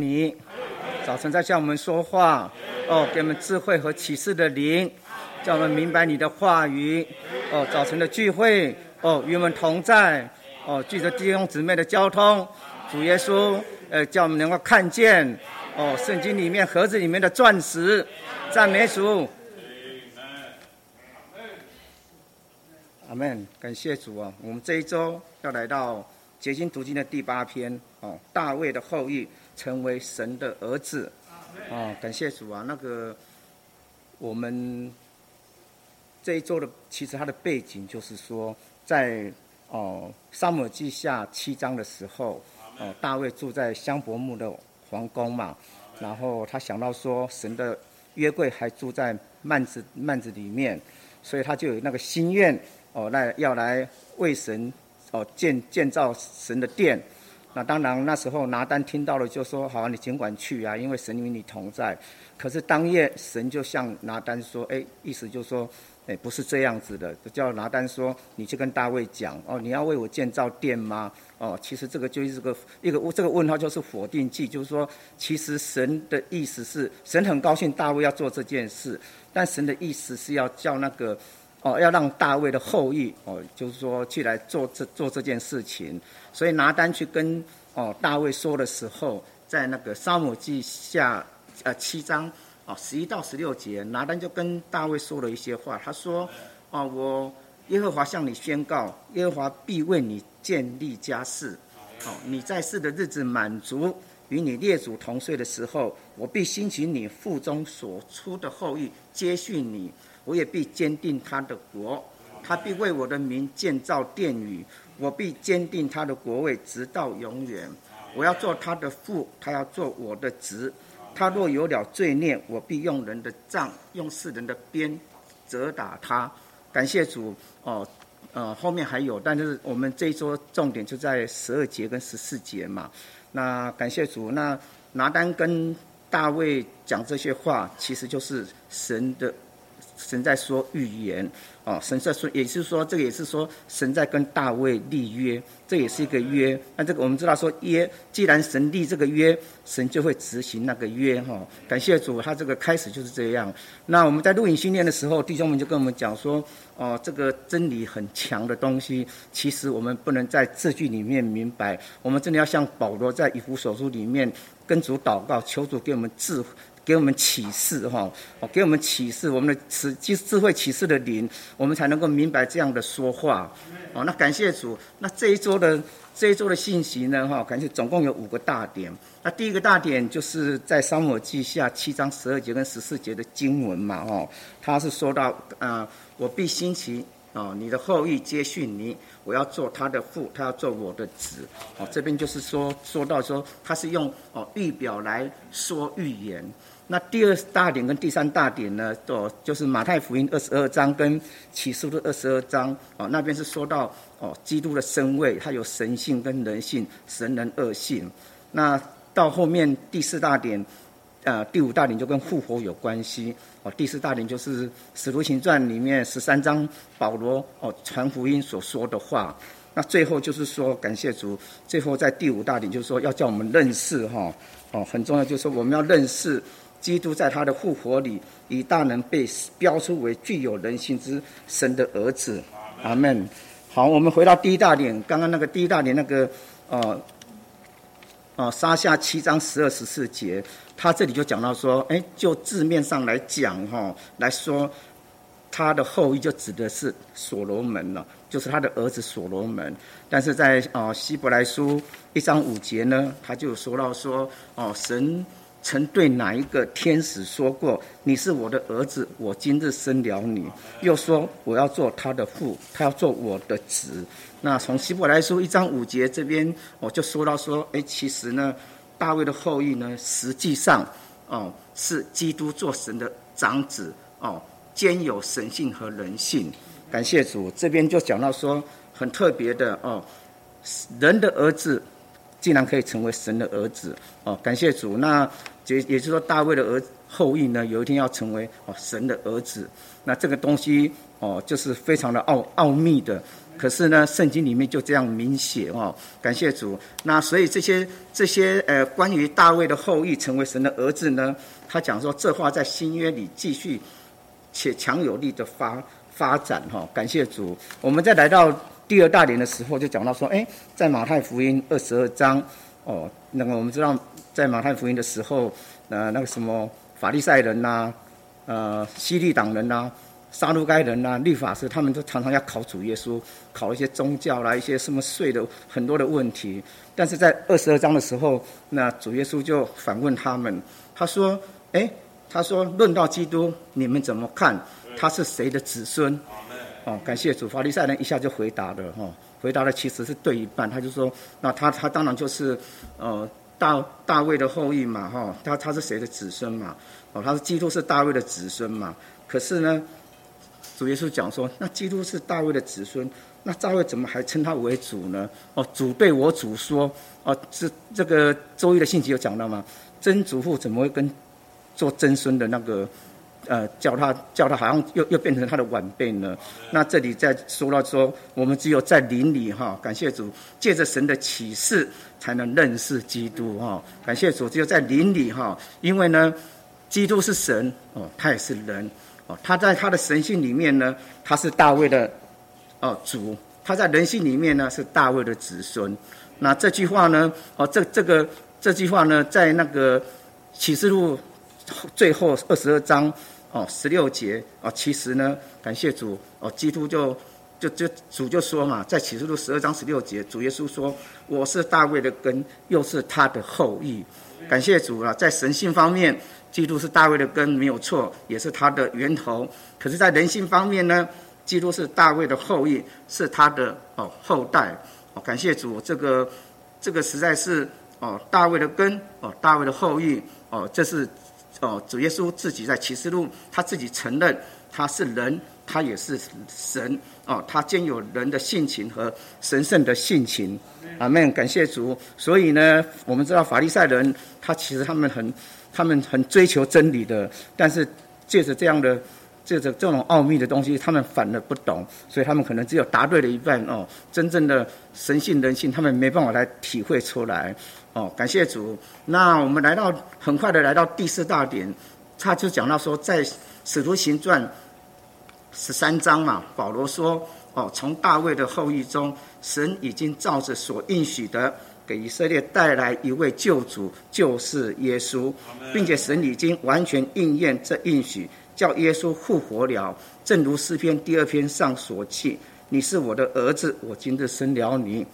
你早晨在向我们说话，哦，给我们智慧和启示的灵，叫我们明白你的话语。哦，早晨的聚会，哦，与我们同在，哦，聚着弟兄姊妹的交通，主耶稣，呃，叫我们能够看见，哦，圣经里面盒子里面的钻石，赞美主。阿门，感谢主啊！我们这一周要来到结晶读经的第八篇，哦，大卫的后裔。成为神的儿子，啊，感谢主啊！那个我们这一周的，其实它的背景就是说，在哦沙漠记下七章的时候，哦大卫住在香柏木的皇宫嘛，然后他想到说，神的约柜还住在幔子幔子里面，所以他就有那个心愿，哦来要来为神哦建建造神的殿。那当然，那时候拿单听到了，就说：“好，啊你尽管去啊，因为神与你同在。”可是当夜，神就向拿单说：“哎，意思就是说，哎，不是这样子的。”叫拿单说：“你去跟大卫讲哦，你要为我建造殿吗？哦，其实这个就是个一个这个问号，就是否定句，就是说，其实神的意思是，神很高兴大卫要做这件事，但神的意思是要叫那个哦，要让大卫的后裔哦，就是说去来做这做这件事情。”所以拿单去跟哦大卫说的时候，在那个沙姆记下呃七章哦十一到十六节，拿单就跟大卫说了一些话。他说：哦，我耶和华向你宣告，耶和华必为你建立家室。哦，你在世的日子满足，与你列祖同岁的时候，我必兴起你腹中所出的后裔接续你，我也必坚定他的国，他必为我的名建造殿宇。我必坚定他的国位，直到永远。我要做他的父，他要做我的子。他若有了罪孽，我必用人的杖，用世人的鞭，责打他。感谢主哦，呃，后面还有，但是我们这一周重点就在十二节跟十四节嘛。那感谢主，那拿单跟大卫讲这些话，其实就是神的。神在说预言，哦，神在说，也就是说，这个也是说，神在跟大卫立约，这也是一个约。那这个我们知道说约，既然神立这个约，神就会执行那个约，哈。感谢主，他这个开始就是这样。那我们在录影训练的时候，弟兄们就跟我们讲说，哦，这个真理很强的东西，其实我们不能在字句里面明白，我们真的要像保罗在以弗所书里面跟主祷告，求主给我们智。给我们启示哈，哦，给我们启示，我们的智智智慧启示的灵，我们才能够明白这样的说话。哦，那感谢主。那这一周的这一周的信息呢，哈，感谢总共有五个大点。那第一个大点就是在沙漠记下七章十二节跟十四节的经文嘛，哦，他是说到啊，我必兴起哦，你的后裔接续你，我要做他的父，他要做我的子。哦，这边就是说说到说他是用哦预表来说预言。那第二大点跟第三大点呢，哦，就是马太福音二十二章跟启示录二十二章，哦，那边是说到哦，基督的身位，它有神性跟人性，神人恶性。那到后面第四大点，呃，第五大点就跟复活有关系，哦，第四大点就是使徒行传里面十三章保罗哦传福音所说的话。那最后就是说感谢主，最后在第五大点就是说要叫我们认识哈，哦，很重要就是说我们要认识。基督在他的复活里，以大能被标出为具有人性之神的儿子。阿门。好，我们回到第一大点，刚刚那个第一大点那个，呃，呃，沙下七章十二十四节，他这里就讲到说，哎，就字面上来讲哈，来说他的后裔就指的是所罗门了，就是他的儿子所罗门。但是在哦希伯来书一章五节呢，他就说到说，哦神。曾对哪一个天使说过：“你是我的儿子，我今日生了你。”又说：“我要做他的父，他要做我的子。”那从希伯来书一章五节这边，我就说到说：“哎，其实呢，大卫的后裔呢，实际上哦是基督做神的长子哦，兼有神性和人性。”感谢主，这边就讲到说很特别的哦，人的儿子竟然可以成为神的儿子哦，感谢主。那也也就是说，大卫的儿后裔呢，有一天要成为哦神的儿子。那这个东西哦，就是非常的奥奥秘的可是呢，圣经里面就这样明写哦，感谢主。那所以这些这些呃，关于大卫的后裔成为神的儿子呢，他讲说这话在新约里继续且强有力的发发展哈。感谢主。我们再来到第二大点的时候，就讲到说，哎，在马太福音二十二章哦，那个我们知道在马太福音的时候，呃，那个什么法利赛人呐，呃，西利党人呐。杀戮该人呐，律法师他们都常常要考主耶稣，考一些宗教啦，一些什么税的很多的问题。但是在二十二章的时候，那主耶稣就反问他们，他说：“哎，他说论到基督，你们怎么看？他是谁的子孙？”哦，感谢主，法利赛人一下就回答了，哈，回答的其实是对一半。他就说：“那他他当然就是呃大大卫的后裔嘛，哈，他他是谁的子孙嘛？哦，他是基督是大卫的子孙嘛？可是呢？”主耶稣讲说：“那基督是大卫的子孙，那大卫怎么还称他为主呢？哦，主对我主说：哦，这这个周一的信息有讲到吗？曾祖父怎么会跟做曾孙的那个呃叫他叫他好像又又变成他的晚辈呢？那这里在说到说，我们只有在灵里哈，感谢主，借着神的启示才能认识基督哈。感谢主，只有在灵里哈，因为呢，基督是神哦，他也是人。”哦，他在他的神性里面呢，他是大卫的哦主；他在人性里面呢，是大卫的子孙。那这句话呢，哦，这这个这句话呢，在那个启示录最后二十二章哦十六节哦，其实呢，感谢主哦，基督就就就主就说嘛，在启示录十二章十六节，主耶稣说：“我是大卫的根，又是他的后裔。”感谢主啊，在神性方面。基督是大卫的根，没有错，也是他的源头。可是，在人性方面呢，基督是大卫的后裔，是他的哦后代。哦，感谢主，这个这个实在是哦大卫的根哦大卫的后裔哦，这是哦主耶稣自己在启示录他自己承认他是人，他也是神哦，他兼有人的性情和神圣的性情。阿门，感谢主。所以呢，我们知道法利赛人，他其实他们很。他们很追求真理的，但是借着这样的、借着这种奥秘的东西，他们反而不懂，所以他们可能只有答对了一半哦。真正的神性人性，他们没办法来体会出来哦。感谢主。那我们来到很快的来到第四大点，他就讲到说，在使徒行传十三章嘛，保罗说哦，从大卫的后裔中，神已经照着所应许的。给以色列带来一位救主，就是耶稣，并且神已经完全应验这应许，叫耶稣复活了。正如诗篇第二篇上所记：“你是我的儿子，我今日生了你。”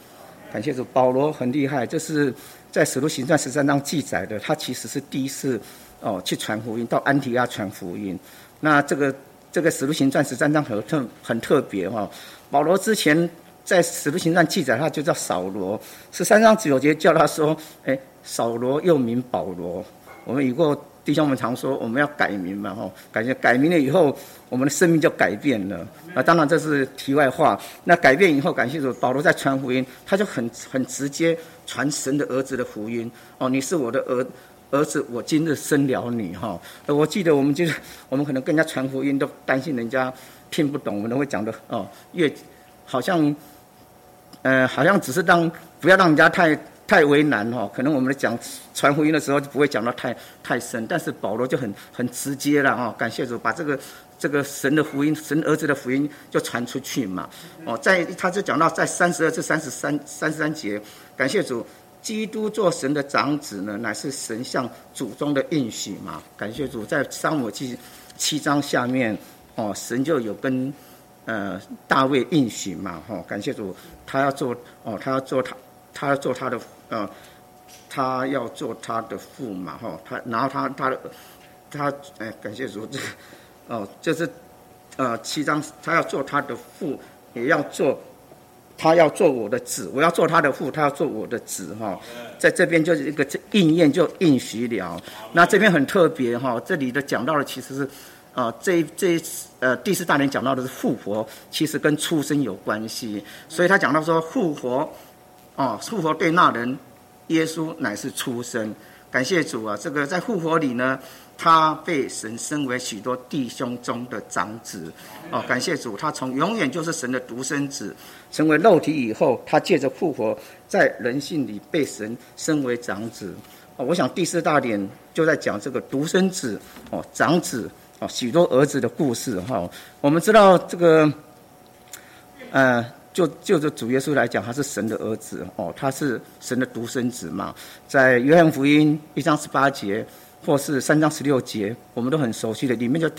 感谢主，保罗很厉害，这是在使徒行传十三章记载的。他其实是第一次哦去传福音，到安提亚传福音。那这个这个使徒行传十三章很特很特别哈，保罗之前。在使徒行传记载，他就叫扫罗。十三章九节叫他说：“哎，扫罗又名保罗。”我们以后弟兄们常说，我们要改名嘛，吼，感觉改名了以后，我们的生命就改变了。那，当然这是题外话。那改变以后，感谢主，保罗在传福音，他就很很直接传神的儿子的福音。哦，你是我的儿儿子，我今日生了你，哈。我记得我们就是我们可能跟人家传福音，都担心人家听不懂，我们都会讲的哦，越好像。呃，好像只是让不要让人家太太为难哈，可能我们讲传福音的时候就不会讲到太太深，但是保罗就很很直接了哈，感谢主把这个这个神的福音，神儿子的福音就传出去嘛。哦，在他就讲到在三十二至三十三三十三节，感谢主，基督做神的长子呢，乃是神向祖宗的应许嘛。感谢主，在三五七七章下面，哦，神就有跟。呃，大卫应许嘛，哈，感谢主，他要做哦，他要做他，他要做他的呃，他要做他的父嘛，哈，他然后他他的他哎，感谢主，这哦，就是呃七章，他要做他的父，也要做他要做我的子，我要做他的父，他要做我的子，哈，在这边就是一个应验就应许了，那这边很特别哈，这里的讲到的其实是。啊，这这呃第四大点讲到的是复活，其实跟出生有关系，所以他讲到说复活，哦，复活对那人，耶稣乃是出生，感谢主啊！这个在复活里呢，他被神升为许多弟兄中的长子。哦，感谢主，他从永远就是神的独生子，成为肉体以后，他借着复活，在人性里被神升为长子。哦，我想第四大点就在讲这个独生子哦，长子哦，许多儿子的故事哈。我们知道这个，呃。就就着主耶稣来讲，他是神的儿子哦，他是神的独生子嘛。在约翰福音一章十八节，或是三章十六节，我们都很熟悉的，里面就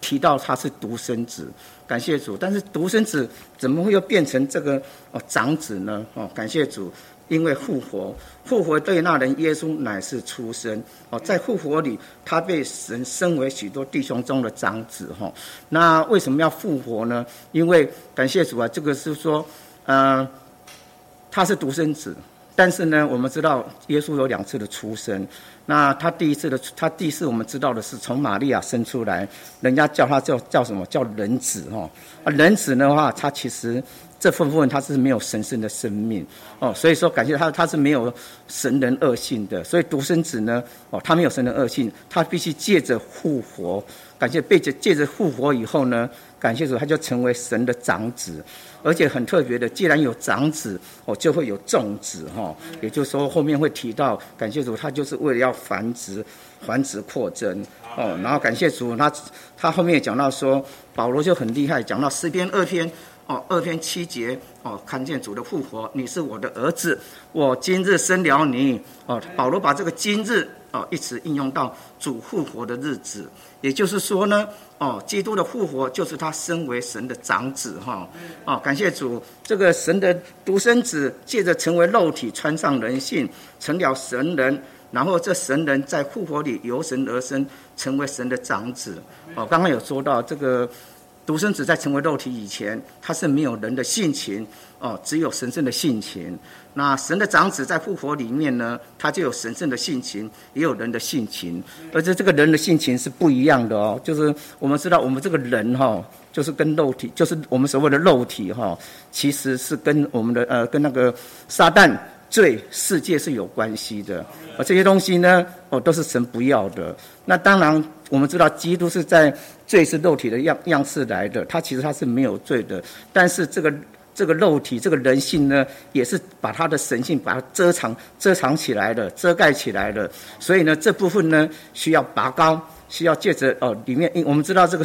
提到他是独生子。感谢主，但是独生子怎么会又变成这个哦长子呢？哦，感谢主。因为复活，复活对那人耶稣乃是出生哦，在复活里，他被神升为许多弟兄中的长子哈。那为什么要复活呢？因为感谢主啊，这个是说，嗯，他是独生子，但是呢，我们知道耶稣有两次的出生。那他第一次的，他第一次我们知道的是从玛利亚生出来，人家叫他叫叫什么叫人子哈。啊，人子的话，他其实。这部分他是没有神圣的生命哦，所以说感谢他，他是没有神人恶性的，所以独生子呢，哦，他没有神人恶性，他必须借着复活，感谢被借借着复活以后呢，感谢主，他就成为神的长子，而且很特别的，既然有长子，哦，就会有众子哈，也就是说后面会提到，感谢主，他就是为了要繁殖、繁殖扩增哦，然后感谢主，他他后面也讲到说，保罗就很厉害，讲到诗篇二篇。哦，二篇七节哦，看见主的复活，你是我的儿子，我今日生了你。哦，保罗把这个今日哦一直应用到主复活的日子，也就是说呢，哦，基督的复活就是他身为神的长子哈。哦，感谢主，这个神的独生子借着成为肉体，穿上人性，成了神人，然后这神人在复活里由神而生，成为神的长子。哦，刚刚有说到这个。独生子在成为肉体以前，他是没有人的性情哦，只有神圣的性情。那神的长子在复活里面呢，他就有神圣的性情，也有人的性情，而且这个人的性情是不一样的哦。就是我们知道，我们这个人哈，就是跟肉体，就是我们所谓的肉体哈，其实是跟我们的呃，跟那个撒旦罪世界是有关系的。而这些东西呢，哦，都是神不要的。那当然。我们知道，基督是在罪是肉体的样样式来的，他其实他是没有罪的，但是这个这个肉体这个人性呢，也是把他的神性把它遮藏遮藏起来的，遮盖起来的，所以呢，这部分呢需要拔高，需要借着哦里面，我们知道这个。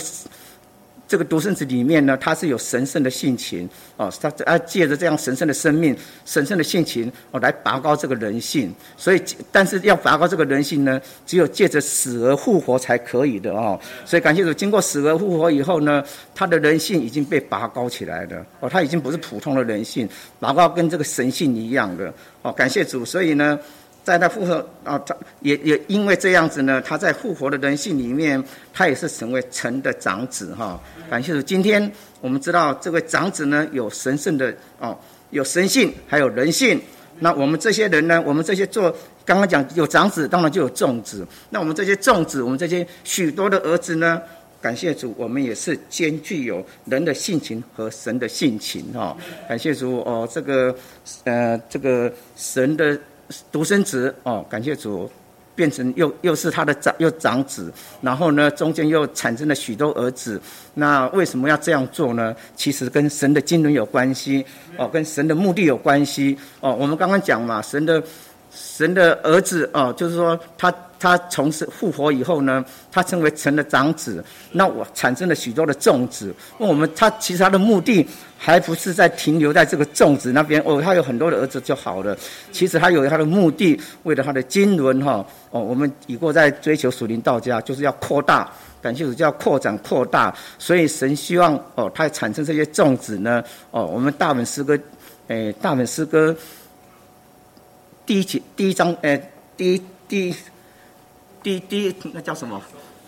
这个独生子里面呢，他是有神圣的性情哦，他啊借着这样神圣的生命、神圣的性情哦，来拔高这个人性。所以，但是要拔高这个人性呢，只有借着死而复活才可以的哦。所以，感谢主，经过死而复活以后呢，他的人性已经被拔高起来了哦，他已经不是普通的人性，拔高跟这个神性一样的哦。感谢主，所以呢。在他复活啊，他也也因为这样子呢，他在复活的人性里面，他也是成为神的长子哈。感谢主，今天我们知道这位长子呢，有神圣的哦，有神性，还有人性。那我们这些人呢，我们这些做刚刚讲有长子，当然就有众子。那我们这些众子，我们这些许多的儿子呢，感谢主，我们也是兼具有人的性情和神的性情哈。感谢主哦，这个呃，这个神的。独生子哦，感谢主，变成又又是他的长又长子，然后呢，中间又产生了许多儿子。那为什么要这样做呢？其实跟神的经纶有关系哦，跟神的目的有关系哦。我们刚刚讲嘛，神的神的儿子哦，就是说他。他从事复活以后呢，他成为成了长子，那我产生了许多的种子。那我们他其实他的目的还不是在停留在这个种子那边哦，他有很多的儿子就好了。其实他有他的目的，为了他的经纶哈哦，我们已过在追求属灵道家，就是要扩大，感谢主叫扩展扩大。所以神希望哦，他产生这些种子呢哦，我们大本诗歌，诶，大本诗歌第一节第一章诶，第一第一。第第一那叫什么？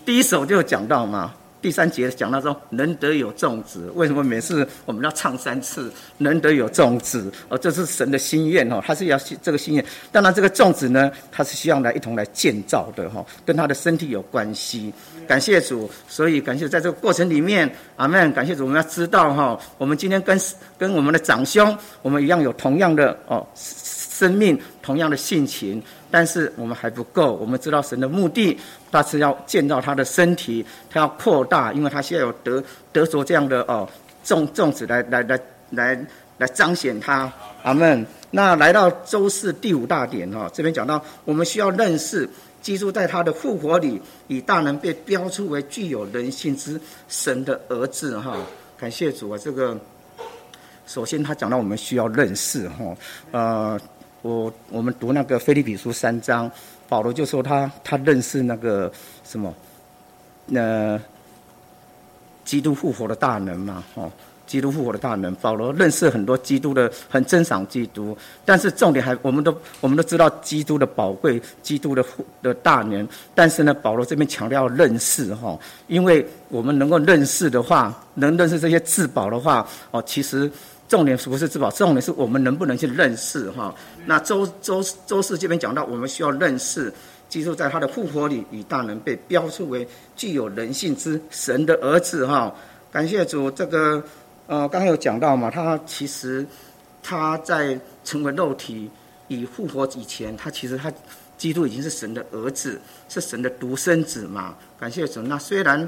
第一首就讲到嘛，第三节讲到说，能得有种子。为什么每次我们要唱三次？能得有种子哦，这是神的心愿哦，他是要这个心愿。当然，这个种子呢，他是希望来一同来建造的哈，跟他的身体有关系。感谢主，所以感谢在这个过程里面，阿门。感谢主，我们要知道哈，我们今天跟跟我们的长兄，我们一样有同样的哦。生命，同样的性情，但是我们还不够。我们知道神的目的，他是要建造他的身体，他要扩大，因为他现在有得得着这样的哦种种子来来来来来彰显他。阿门。那来到周四第五大点哈，这边讲到我们需要认识。基督在他的复活里，以大能被标出为具有人性之神的儿子哈。感谢主啊！这个首先他讲到我们需要认识哈。呃，我我们读那个菲利比书三章，保罗就说他他认识那个什么，那基督复活的大能嘛，哦。基督复活的大能，保罗认识很多基督的，很珍赏基督。但是重点还，我们都我们都知道基督的宝贵，基督的的大能。但是呢，保罗这边强调认识哈，因为我们能够认识的话，能认识这些至宝的话，哦，其实重点不是至宝，重点是我们能不能去认识哈。那周周周四这边讲到，我们需要认识基督在他的复活里，以大能被标出为具有人性之神的儿子哈。感谢主，这个。呃，刚刚有讲到嘛，他其实他在成为肉体以复活以前，他其实他基督已经是神的儿子，是神的独生子嘛。感谢主。那虽然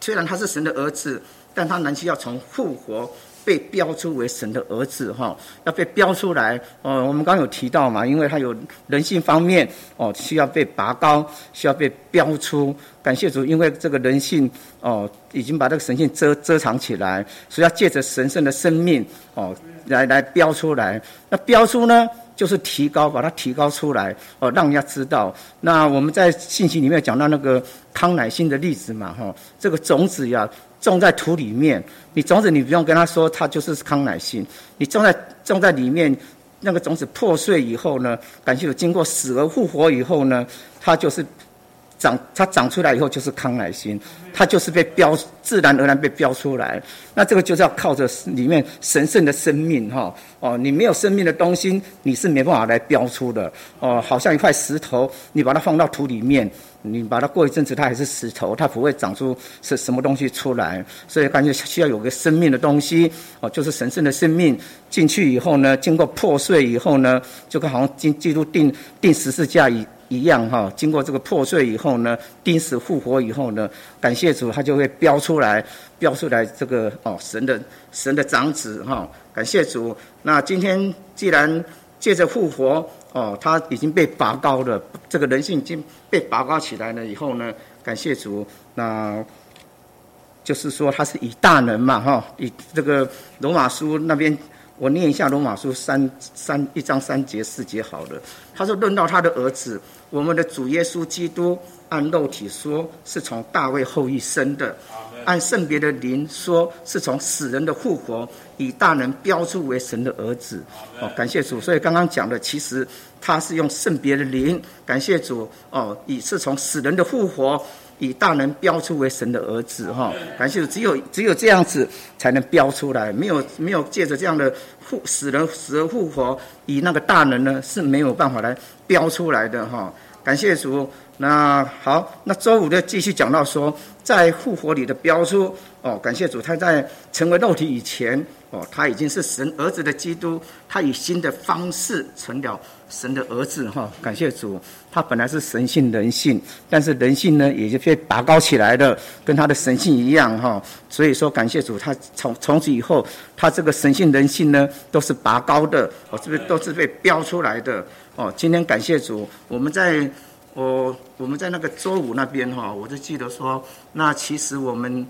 虽然他是神的儿子，但他难期要从复活。被标出为神的儿子，哈，要被标出来。哦，我们刚刚有提到嘛，因为他有人性方面，哦，需要被拔高，需要被标出。感谢主，因为这个人性，哦，已经把这个神性遮遮藏起来，所以要借着神圣的生命，哦，来来标出来。那标出呢，就是提高，把它提高出来，哦，让人家知道。那我们在信息里面讲到那个康乃馨的例子嘛，哈，这个种子呀。种在土里面，你种子你不用跟他说，它就是康乃馨。你种在种在里面，那个种子破碎以后呢，感谢经过死而复活以后呢，它就是长，它长出来以后就是康乃馨，它就是被标，自然而然被标出来。那这个就是要靠着里面神圣的生命哈，哦，你没有生命的东西，你是没办法来标出的。哦，好像一块石头，你把它放到土里面。你把它过一阵子，它还是石头，它不会长出是什么东西出来。所以感觉需要有个生命的东西，哦，就是神圣的生命进去以后呢，经过破碎以后呢，就跟好像进基督定定十字架一一样哈。经过这个破碎以后呢，钉死复活以后呢，感谢主，他就会标出来，标出来这个哦，神的神的长子哈。感谢主。那今天既然借着复活。哦，他已经被拔高了，这个人性已经被拔高起来了。以后呢，感谢主，那就是说他是以大能嘛，哈，以这个罗马书那边，我念一下罗马书三三一章三节四节好了。他说论到他的儿子，我们的主耶稣基督，按肉体说是从大卫后裔生的。按圣别的灵说，是从死人的复活，以大能标出为神的儿子。哦，感谢主。所以刚刚讲的，其实他是用圣别的灵。感谢主。哦，以是从死人的复活，以大能标出为神的儿子。哈，感谢主。只有只有这样子才能标出来，没有没有借着这样的复死人死而复活，以那个大能呢是没有办法来标出来的。哈，感谢主。那好，那周五就继续讲到说，在复活里的标出哦，感谢主，他在成为肉体以前哦，他已经是神儿子的基督，他以新的方式成了神的儿子哈。感谢主，他本来是神性人性，但是人性呢也就被拔高起来了，跟他的神性一样哈。所以说感谢主，他从从此以后，他这个神性人性呢都是拔高的哦，这边都是被标出来的哦。今天感谢主，我们在。我我们在那个周五那边哈，我就记得说，那其实我们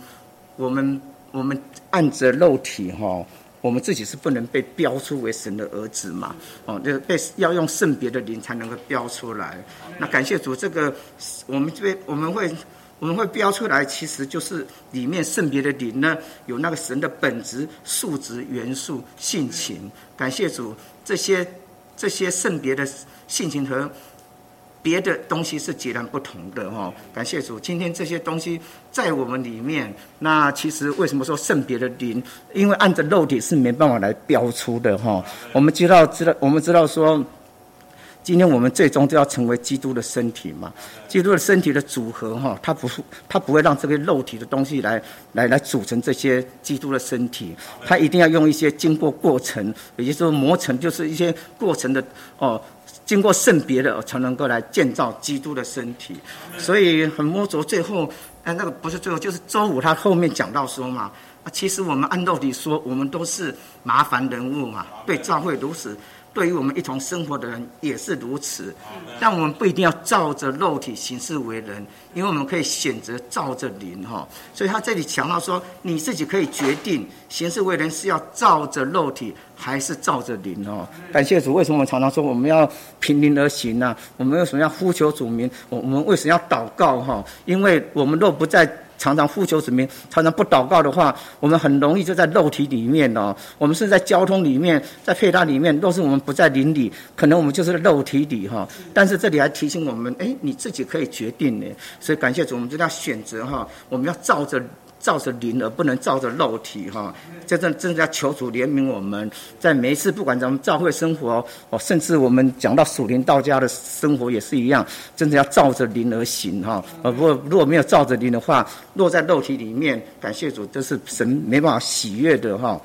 我们我们按着肉体哈，我们自己是不能被标出为神的儿子嘛，哦，就被要用圣别的灵才能够标出来。那感谢主，这个我们这边我们会我们会标出来，其实就是里面圣别的灵呢，有那个神的本质、素质、元素、性情。感谢主，这些这些圣别的性情和。别的东西是截然不同的哈，感谢主，今天这些东西在我们里面。那其实为什么说圣别的灵？因为按着肉体是没办法来标出的哈。我们知道，知道，我们知道说，今天我们最终都要成为基督的身体嘛？基督的身体的组合哈，它不它不会让这个肉体的东西来来来组成这些基督的身体，它一定要用一些经过过程，也就是说磨成，就是一些过程的哦，经过圣别的才能够来建造基督的身体。所以很摸着，最后哎，那个不是最后，就是周五他后面讲到说嘛，啊，其实我们按道理说，我们都是麻烦人物嘛，对教会如此。对于我们一同生活的人也是如此，但我们不一定要照着肉体行事为人，因为我们可以选择照着灵哈。所以他这里强调说，你自己可以决定行事为人是要照着肉体还是照着灵哦。感谢主，为什么我们常常说我们要凭灵而行呢？我们为什么要呼求主名？我我们为什么要祷告哈？因为我们若不在。常常呼求什么，常常不祷告的话，我们很容易就在肉体里面哦。我们是在交通里面，在配搭里面，若是我们不在灵里，可能我们就是肉体里哈。但是这里还提醒我们，哎，你自己可以决定呢。所以感谢主，我们就要选择哈，我们要照着。照着灵而不能照着肉体哈，这正正在求主怜悯我们，在每一次不管咱们教会生活哦，甚至我们讲到属灵道家的生活也是一样，真的要照着灵而行哈。呃，如果如果没有照着灵的话，落在肉体里面，感谢主，这是神没办法喜悦的哈。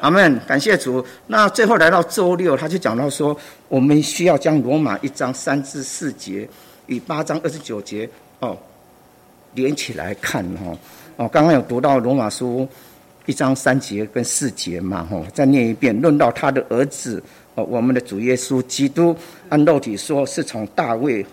阿门，感谢主。那最后来到周六，他就讲到说，我们需要将罗马一章三至四节与八章二十九节哦连起来看哈。哦，刚刚有读到罗马书一章三节跟四节嘛，吼，再念一遍。论到他的儿子，哦，我们的主耶稣基督，按肉体说是从大卫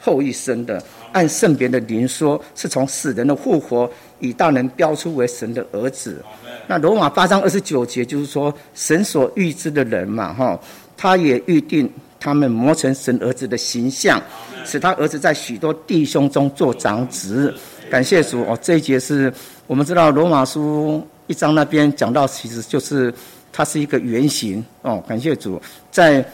后裔生的；按圣别的灵说是从死人的复活，以大能标出为神的儿子。那罗马八章二十九节就是说，神所预知的人嘛，哈，他也预定他们磨成神儿子的形象，使他儿子在许多弟兄中做长子。感谢主哦，这一节是我们知道罗马书一章那边讲到，其实就是它是一个原型哦。感谢主，在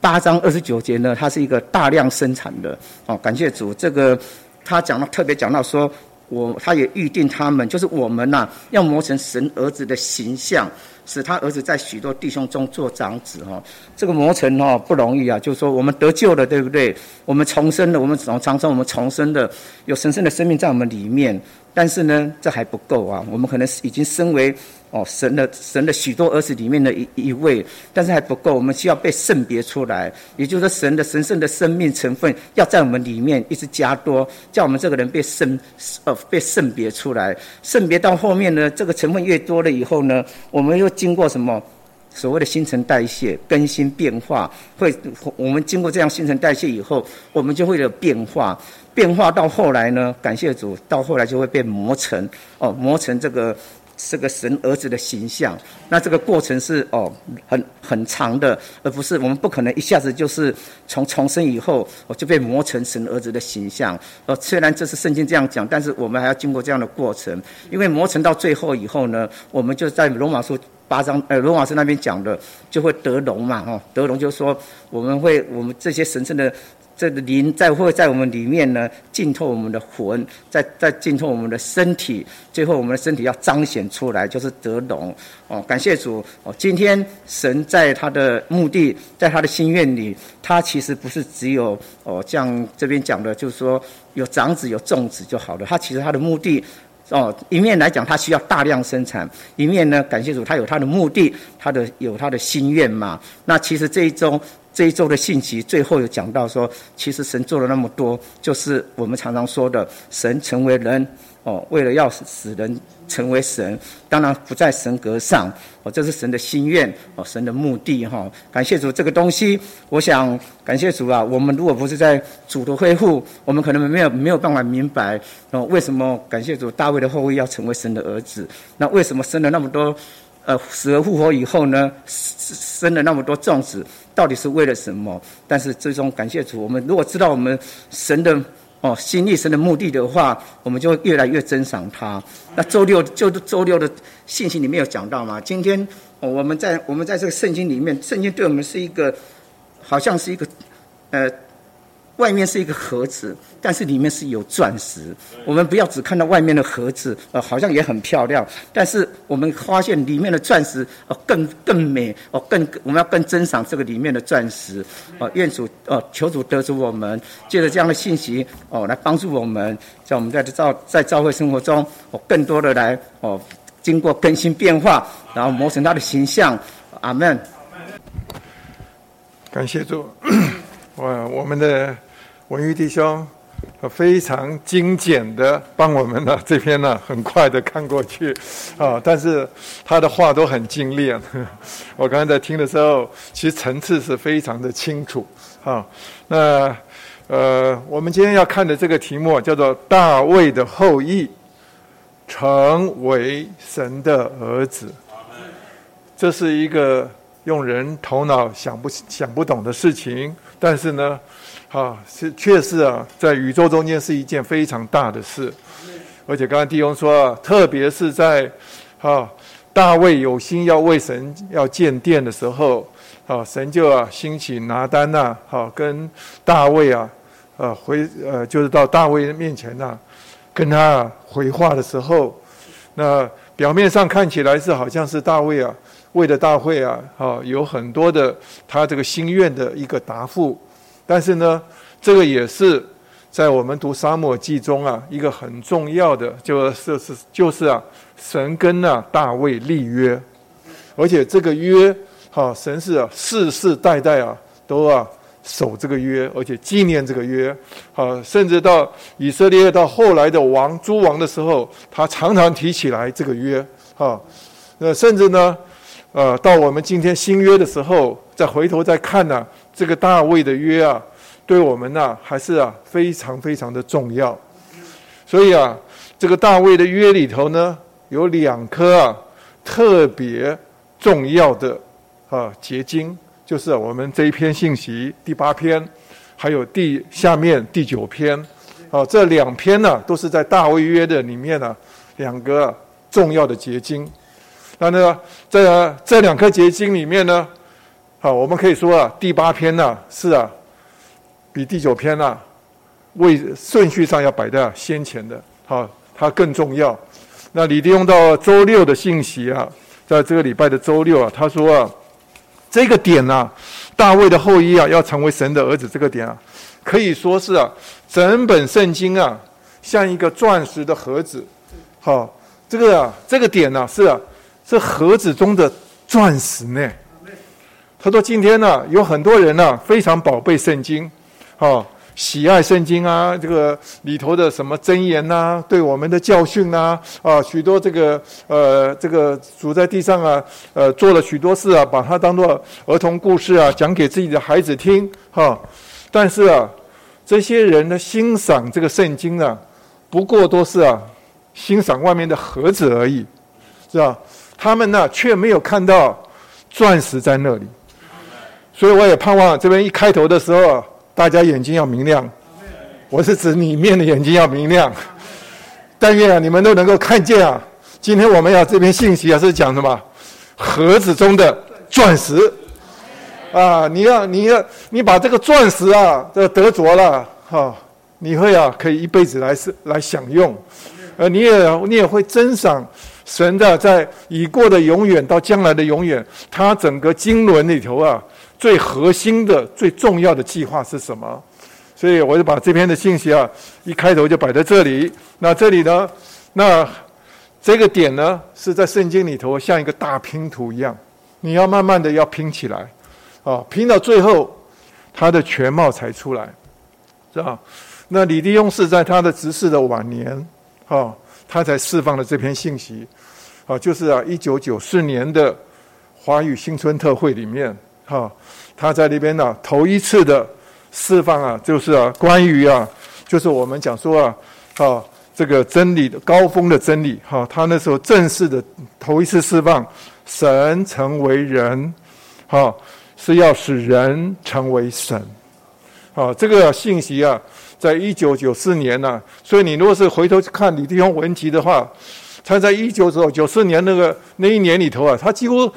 八章二十九节呢，它是一个大量生产的哦。感谢主，这个他讲到特别讲到说，我他也预定他们，就是我们呐，要磨成神儿子的形象。使他儿子在许多弟兄中做长子哈，这个磨成哈不容易啊，就是说我们得救了，对不对？我们重生了，我们常常说我们重生的，有神圣的生命在我们里面。但是呢，这还不够啊！我们可能已经身为哦神的神的许多儿子里面的一一位，但是还不够，我们需要被圣别出来。也就是说，神的神圣的生命成分要在我们里面一直加多，叫我们这个人被圣呃被圣别出来。圣别到后面呢，这个成分越多了以后呢，我们又经过什么所谓的新陈代谢、更新变化？会我们经过这样新陈代谢以后，我们就会有变化。变化到后来呢，感谢主，到后来就会被磨成哦，磨成这个这个神儿子的形象。那这个过程是哦很很长的，而不是我们不可能一下子就是从重生以后我就被磨成神儿子的形象。哦，虽然这是圣经这样讲，但是我们还要经过这样的过程，因为磨成到最后以后呢，我们就在罗马书八章呃罗马书那边讲的就会得荣嘛，哦，得荣就是说我们会我们这些神圣的。这个灵在会在我们里面呢，浸透我们的魂，在在浸透我们的身体，最后我们的身体要彰显出来，就是得荣哦。感谢主哦，今天神在他的目的，在他的心愿里，他其实不是只有哦，像这边讲的，就是说有长子有种子就好了。他其实他的目的哦，一面来讲他需要大量生产，一面呢，感谢主他有他的目的，他的有他的心愿嘛。那其实这一周。这一周的信息最后有讲到说，其实神做了那么多，就是我们常常说的，神成为人哦，为了要使人成为神，当然不在神格上哦，这是神的心愿哦，神的目的哈。感谢主，这个东西，我想感谢主啊。我们如果不是在主的恢复，我们可能没有没有办法明白哦，为什么感谢主大卫的后裔要成为神的儿子？那为什么生了那么多？呃，死而复活以后呢，生了那么多种子，到底是为了什么？但是最终感谢主，我们如果知道我们神的哦心意、神的目的的话，我们就会越来越珍赏他。那周六就周六的信息里面有讲到嘛？今天我们在我们在这个圣经里面，圣经对我们是一个好像是一个呃。外面是一个盒子，但是里面是有钻石。我们不要只看到外面的盒子，呃，好像也很漂亮，但是我们发现里面的钻石哦更更美哦，更我们要更珍赏这个里面的钻石哦。愿主哦，求主得主我们，借着这样的信息哦，来帮助我们，在我们在教在教会生活中哦，更多的来哦，经过更新变化，然后磨成他的形象。阿门。感谢主，我，我们的文玉弟兄非常精简的帮我们呢这篇呢很快的看过去啊，但是他的话都很精炼。我刚才在听的时候，其实层次是非常的清楚啊。那呃，我们今天要看的这个题目叫做大卫的后裔成为神的儿子，这是一个。用人头脑想不想不懂的事情，但是呢，啊，是确实啊，在宇宙中间是一件非常大的事。而且刚才弟兄说啊，特别是在啊，大卫有心要为神要建殿的时候，啊，神就啊兴起拿单呐，好跟大卫啊，呃回呃就是到大卫面前呐，跟他回话的时候，那表面上看起来是好像是大卫啊。为了大会啊，哈，有很多的他这个心愿的一个答复，但是呢，这个也是在我们读沙漠记中啊，一个很重要的，就是是就是啊，神跟啊大卫立约，而且这个约，哈，神是啊世世代代啊都啊守这个约，而且纪念这个约，啊，甚至到以色列到后来的王诸王的时候，他常常提起来这个约，哈，那甚至呢。呃，到我们今天新约的时候，再回头再看呢，这个大卫的约啊，对我们呢还是啊非常非常的重要。所以啊，这个大卫的约里头呢，有两颗啊特别重要的啊结晶，就是我们这一篇信息第八篇，还有第下面第九篇，啊，这两篇呢都是在大卫约的里面呢两个重要的结晶。那呢，在这两颗结晶里面呢，好，我们可以说啊，第八篇呢是啊，比第九篇呢位顺序上要摆在先前的，好，它更重要。那李弟用到周六的信息啊，在这个礼拜的周六啊，他说啊，这个点啊，大卫的后裔啊，要成为神的儿子，这个点啊，可以说是啊，整本圣经啊，像一个钻石的盒子，好，这个啊，这个点呢是啊。是盒子中的钻石呢？他说：“今天呢，有很多人呢，非常宝贝圣经，哦，喜爱圣经啊，这个里头的什么箴言呐，对我们的教训呐，啊，许多这个呃，这个主在地上啊，呃，做了许多事啊，把它当做儿童故事啊，讲给自己的孩子听，哈。但是啊，这些人呢，欣赏这个圣经啊，不过都是啊，欣赏外面的盒子而已，是吧？”他们呢，却没有看到钻石在那里，所以我也盼望这边一开头的时候，大家眼睛要明亮。我是指里面的眼睛要明亮。但愿啊，你们都能够看见啊。今天我们要这篇信息啊，是讲什么？盒子中的钻石啊！你要，你要，你把这个钻石啊，这得着了哈，你会啊，可以一辈子来是来享用，呃，你也你也会珍赏。神的在已过的永远到将来的永远，他整个经纶里头啊，最核心的、最重要的计划是什么？所以我就把这篇的信息啊，一开头就摆在这里。那这里呢，那这个点呢，是在圣经里头像一个大拼图一样，你要慢慢的要拼起来，啊，拼到最后，他的全貌才出来，是吧？那李弟兄是在他的执事的晚年，啊。他才释放了这篇信息，啊，就是啊，一九九四年的华语新春特会里面，哈，他在那边呢，头一次的释放啊，就是啊，关于啊，就是我们讲说啊，啊，这个真理的高峰的真理，哈，他那时候正式的头一次释放，神成为人，哈，是要使人成为神，啊，这个信息啊。在一九九四年呢，所以你如果是回头去看李弟兄文集的话，他在一九九九四年那个那一年里头啊，他几乎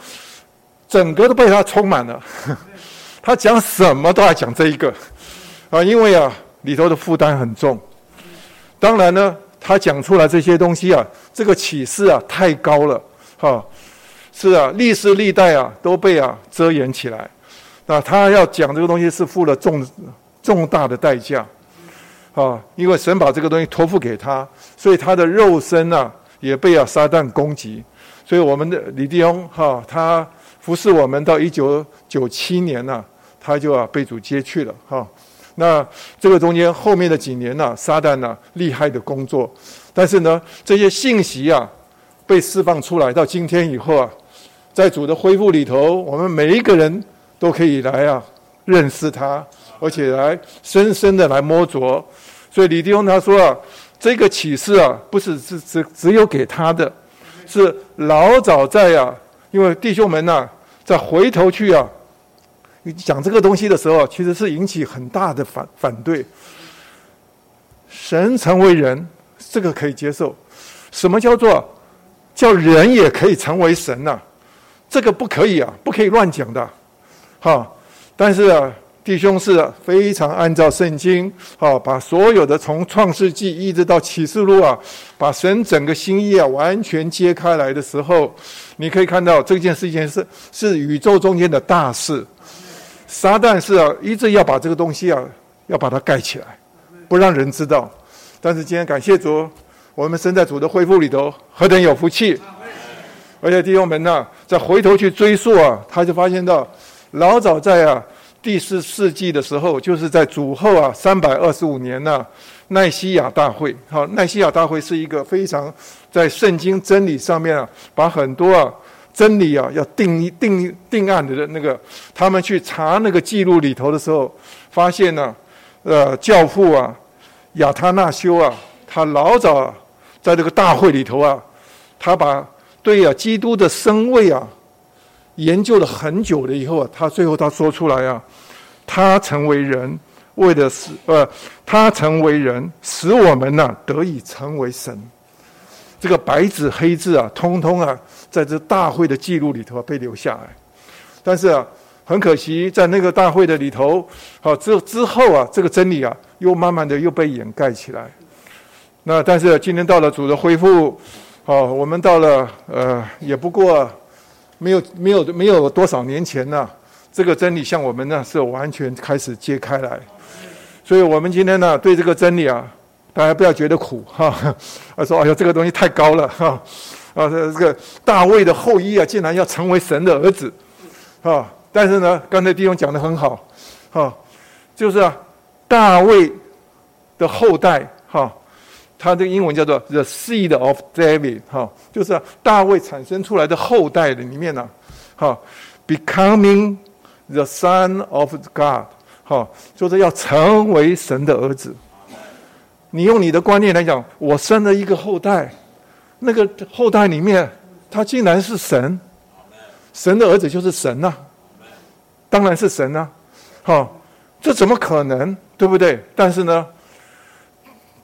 整个都被他充满了，他讲什么都要讲这一个，啊，因为啊里头的负担很重。当然呢，他讲出来这些东西啊，这个启示啊太高了，哈，是啊，历史历代啊都被啊遮掩起来。那他要讲这个东西是付了重重大的代价，啊，因为神把这个东西托付给他，所以他的肉身啊也被啊撒旦攻击。所以我们的李弟兄哈，他服侍我们到一九九七年呢，他就啊被主接去了哈。那这个中间后面的几年呢，撒旦呢厉害的工作，但是呢这些信息啊被释放出来，到今天以后啊，在主的恢复里头，我们每一个人都可以来啊认识他，而且来深深的来摸着。所以李弟兄他说啊，这个启示啊不是只只只有给他的。是老早在啊，因为弟兄们呐，再回头去啊，讲这个东西的时候，其实是引起很大的反反对。神成为人，这个可以接受。什么叫做叫人也可以成为神呐？这个不可以啊，不可以乱讲的，哈。但是啊。弟兄是非常按照圣经，啊，把所有的从创世纪一直到启示录啊，把神整个心意啊完全揭开来的时候，你可以看到这件事情是是宇宙中间的大事。撒旦是啊，一直要把这个东西啊，要把它盖起来，不让人知道。但是今天感谢主，我们身在主的恢复里头，何等有福气！而且弟兄们呢，再回头去追溯啊，他就发现到老早在啊。第四世纪的时候，就是在主后啊三百二十五年呢，奈西亚大会。好，奈西亚大会是一个非常在圣经真理上面啊，把很多啊真理啊要定定定案的那个，他们去查那个记录里头的时候，发现呢，呃，教父啊亚他那修啊，他老早啊在这个大会里头啊，他把对啊基督的身位啊。研究了很久了以后啊，他最后他说出来啊，他成为人，为的是呃，他成为人，使我们呢得以成为神。这个白纸黑字啊，通通啊，在这大会的记录里头被留下来。但是啊，很可惜，在那个大会的里头，好之之后啊，这个真理啊，又慢慢的又被掩盖起来。那但是今天到了主的恢复，好，我们到了呃，也不过。没有没有没有多少年前呢，这个真理向我们呢是完全开始揭开来，所以我们今天呢对这个真理啊，大家不要觉得苦哈，啊 说哎呀这个东西太高了哈，啊这这个大卫的后裔啊竟然要成为神的儿子，啊但是呢刚才弟兄讲的很好，哈就是啊大卫的后代哈。它的英文叫做 “the seed of David”，哈，就是大卫产生出来的后代的里面呢，哈，becoming the son of God，哈，就是要成为神的儿子。你用你的观念来讲，我生了一个后代，那个后代里面，他竟然是神，神的儿子就是神呐，当然是神呐，哈，这怎么可能，对不对？但是呢？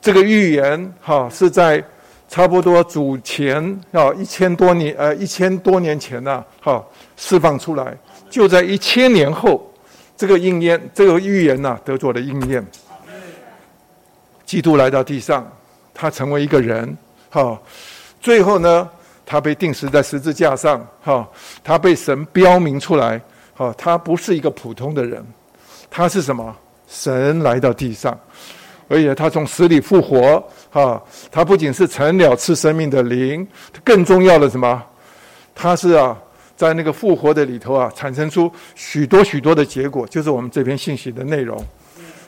这个预言哈是在差不多主前啊一千多年呃一千多年前呢哈释放出来，就在一千年后，这个应验这个预言呢得做了应验。基督来到地上，他成为一个人哈，最后呢他被钉死在十字架上哈，他被神标明出来哈，他不是一个普通的人，他是什么？神来到地上。而且他从死里复活，哈，他不仅是成了赐生命的灵，更重要的什么？他是啊，在那个复活的里头啊，产生出许多许多的结果，就是我们这篇信息的内容。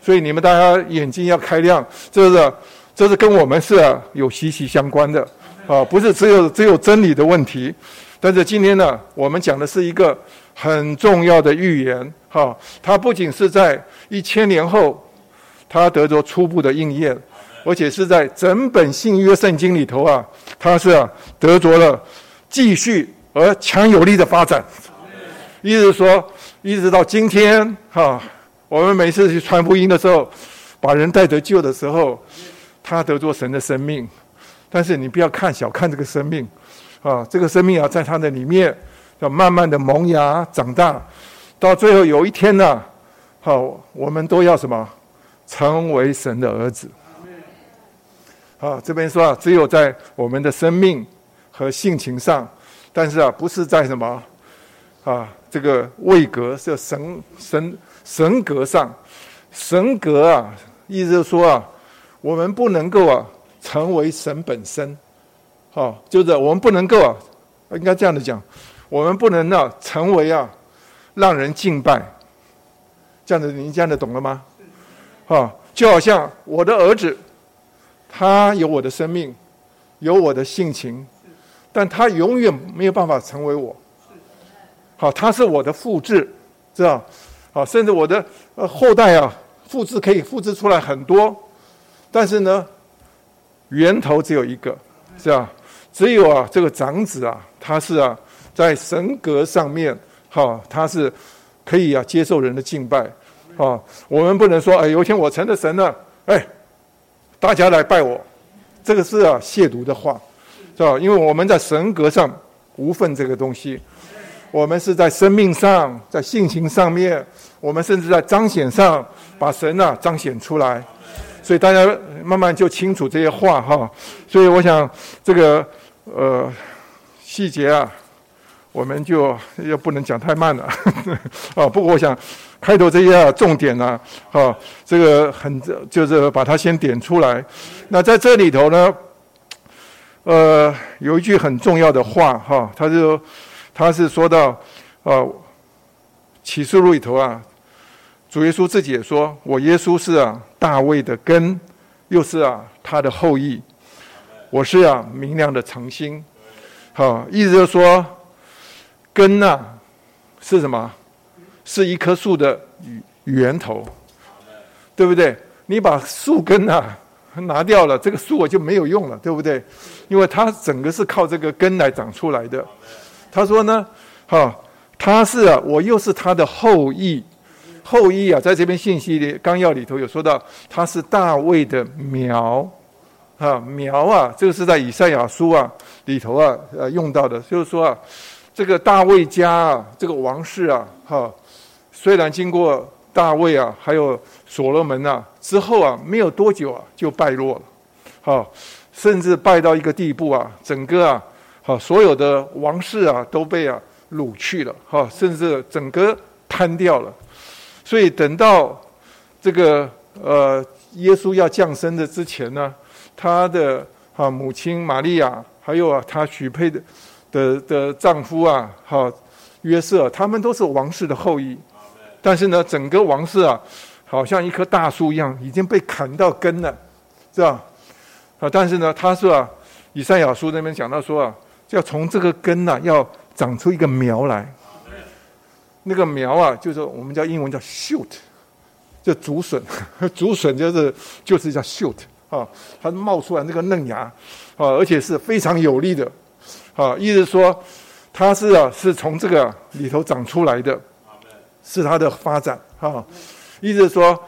所以你们大家眼睛要开亮，这是这是跟我们是有息息相关的啊，不是只有只有真理的问题。但是今天呢，我们讲的是一个很重要的预言，哈，它不仅是在一千年后。他得着初步的应验，而且是在整本新约圣经里头啊，他是啊得着了继续而强有力的发展。意思说，一直到今天哈，我们每次去传福音的时候，把人带得救的时候，他得着神的生命。但是你不要看小看这个生命啊，这个生命啊，在他的里面要慢慢的萌芽长大，到最后有一天呢，好，我们都要什么？成为神的儿子。啊，这边说啊，只有在我们的生命和性情上，但是啊，不是在什么啊，这个位格是神神神格上，神格啊，意思就是说啊，我们不能够啊，成为神本身，好，就是我们不能够啊，应该这样的讲，我们不能呢，成为啊，让人敬拜，这样子，您这样的懂了吗？啊，就好像我的儿子。他有我的生命，有我的性情，但他永远没有办法成为我。好，他是我的复制，知道？好，甚至我的呃后代啊，复制可以复制出来很多，但是呢，源头只有一个，是吧？只有啊，这个长子啊，他是啊，在神格上面，好，他是可以啊接受人的敬拜。啊，我们不能说，哎，有一天我成了神了，哎。大家来拜我，这个是啊亵渎的话，是吧？因为我们在神格上无份这个东西，我们是在生命上，在性情上面，我们甚至在彰显上把神啊彰显出来，所以大家慢慢就清楚这些话哈。所以我想这个呃细节啊。我们就要不能讲太慢了 啊！不过我想开头这些重点呢，啊，这个很就是把它先点出来。那在这里头呢，呃，有一句很重要的话哈，他就他是说到啊，启示录里头啊，主耶稣自己也说，我耶稣是啊大卫的根，又是啊他的后裔，我是啊明亮的诚星，好，意思就是说。根呐，是什么？是一棵树的源头，对不对？你把树根呐拿掉了，这个树我就没有用了，对不对？因为它整个是靠这个根来长出来的。他说呢，哈，他是啊，我又是他的后裔，后裔啊，在这边信息里纲要里头有说到，他是大卫的苗，啊，苗啊，这个是在以赛亚书啊里头啊呃用到的，就是说啊。这个大卫家啊，这个王室啊，哈，虽然经过大卫啊，还有所罗门啊之后啊，没有多久啊，就败落了，哈，甚至败到一个地步啊，整个啊，哈，所有的王室啊都被啊掳去了，哈，甚至整个瘫掉了。所以等到这个呃耶稣要降生的之前呢，他的啊母亲玛利亚，还有啊他许配的。的的丈夫啊，好约瑟，他们都是王室的后裔，但是呢，整个王室啊，好像一棵大树一样，已经被砍到根了，是吧？啊，但是呢，他说啊，以赛亚书那边讲到说啊，要从这个根呐，要长出一个苗来，那个苗啊，就是我们叫英文叫 shoot，就竹笋，竹笋就是就是叫 shoot 啊，它冒出来那个嫩芽啊，而且是非常有力的。啊，意思说，它是啊，是从这个里头长出来的，是它的发展啊。意思说，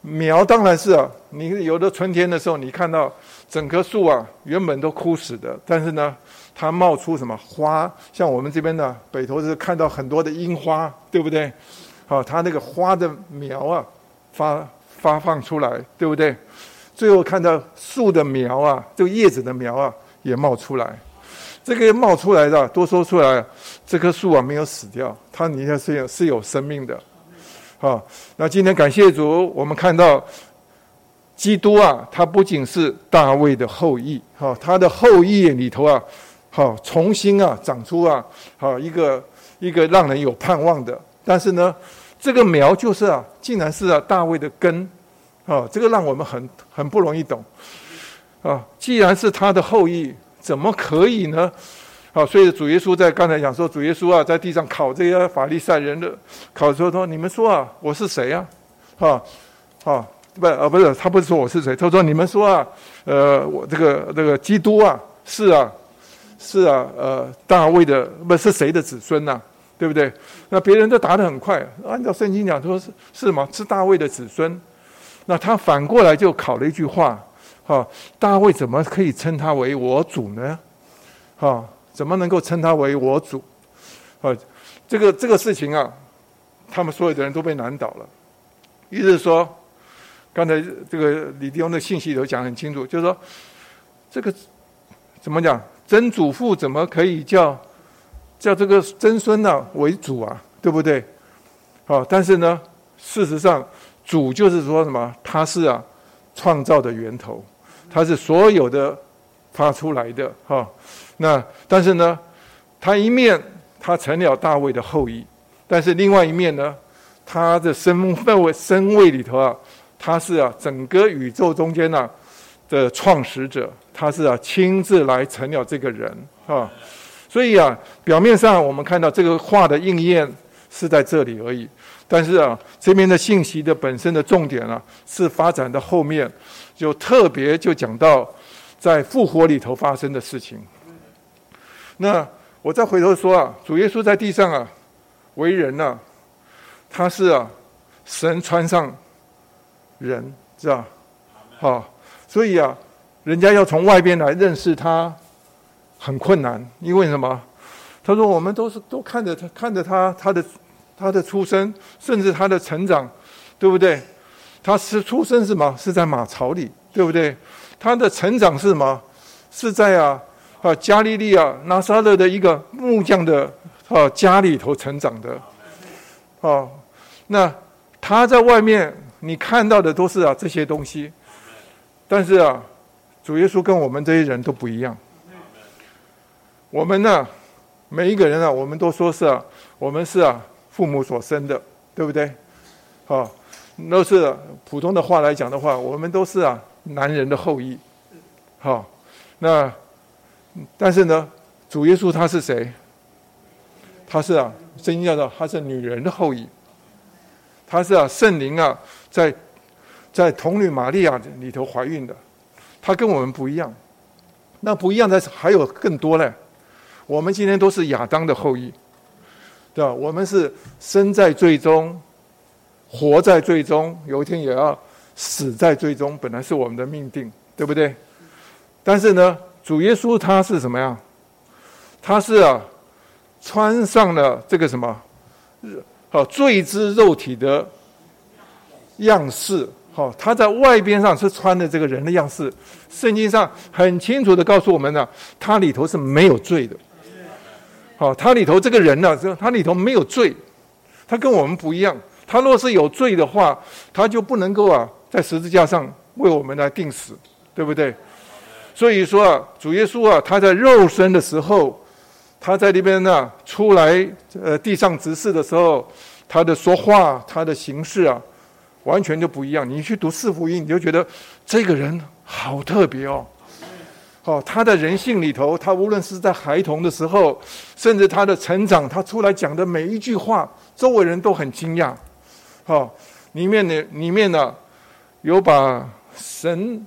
苗当然是啊，你有的春天的时候，你看到整棵树啊，原本都枯死的，但是呢，它冒出什么花？像我们这边的北头是看到很多的樱花，对不对？好，它那个花的苗啊，发发放出来，对不对？最后看到树的苗啊，这个叶子的苗啊，也冒出来。这个冒出来的，多说出来，这棵树啊没有死掉，它底下是有是有生命的。好，那今天感谢主，我们看到基督啊，他不仅是大卫的后裔，哈，他的后裔里头啊，好重新啊长出啊，好一个一个让人有盼望的。但是呢，这个苗就是啊，竟然是啊大卫的根，啊，这个让我们很很不容易懂。啊，既然是他的后裔。怎么可以呢？好，所以主耶稣在刚才讲说，主耶稣啊，在地上考这些法利赛人的考说说，你们说啊，我是谁呀？哈，哈，不，呃，不是，他不是说我是谁，他说你们说啊，呃，我这个这个基督啊，是啊，是啊，呃，大卫的不是谁的子孙呐？对不对？那别人都答得很快，按照圣经讲说是是吗？是大卫的子孙。那他反过来就考了一句话。哈，大卫怎么可以称他为我主呢？哈，怎么能够称他为我主？啊，这个这个事情啊，他们所有的人都被难倒了。意思是说，刚才这个李弟兄的信息都讲很清楚，就是说这个怎么讲，曾祖父怎么可以叫叫这个曾孙呢为主啊？对不对？好，但是呢，事实上主就是说什么？他是啊创造的源头，他是所有的发出来的哈。那但是呢，他一面他成了大卫的后裔，但是另外一面呢，他的身份位身位里头啊，他是啊整个宇宙中间呢的创始者，他是啊亲自来成了这个人啊。所以啊，表面上我们看到这个话的应验。是在这里而已，但是啊，这边的信息的本身的重点啊，是发展的后面，就特别就讲到在复活里头发生的事情。那我再回头说啊，主耶稣在地上啊为人呢，他是啊神穿上人，是吧？好，所以啊，人家要从外边来认识他很困难，因为什么？他说：“我们都是都看着他，看着他，他的他的出生，甚至他的成长，对不对？他是出生是吗？是在马槽里，对不对？他的成长是吗？是在啊啊加利利啊拿撒勒的一个木匠的啊家里头成长的。哦，那他在外面你看到的都是啊这些东西，但是啊，主耶稣跟我们这些人都不一样。我们呢？”每一个人啊，我们都说是啊，我们是啊，父母所生的，对不对？好，都是普通的话来讲的话，我们都是啊，男人的后裔。好，那但是呢，主耶稣他是谁？他是啊，圣经叫做他是女人的后裔。他是啊，圣灵啊，在在童女玛利亚里头怀孕的。他跟我们不一样。那不一样的还有更多嘞。我们今天都是亚当的后裔，对吧？我们是生在最终，活在最终，有一天也要死在最终，本来是我们的命定，对不对？但是呢，主耶稣他是什么呀？他是啊，穿上了这个什么，好罪之肉体的样式。好，他在外边上是穿的这个人的样式。圣经上很清楚的告诉我们呢，他里头是没有罪的。好，他里头这个人呢，这他里头没有罪，他跟我们不一样。他若是有罪的话，他就不能够啊，在十字架上为我们来定死，对不对？所以说啊，主耶稣啊，他在肉身的时候，他在那边呢出来呃地上执事的时候，他的说话，他的形式啊，完全就不一样。你去读四福音，你就觉得这个人好特别哦。哦，他的人性里头，他无论是在孩童的时候，甚至他的成长，他出来讲的每一句话，周围人都很惊讶。好，里面呢，里面呢，有把神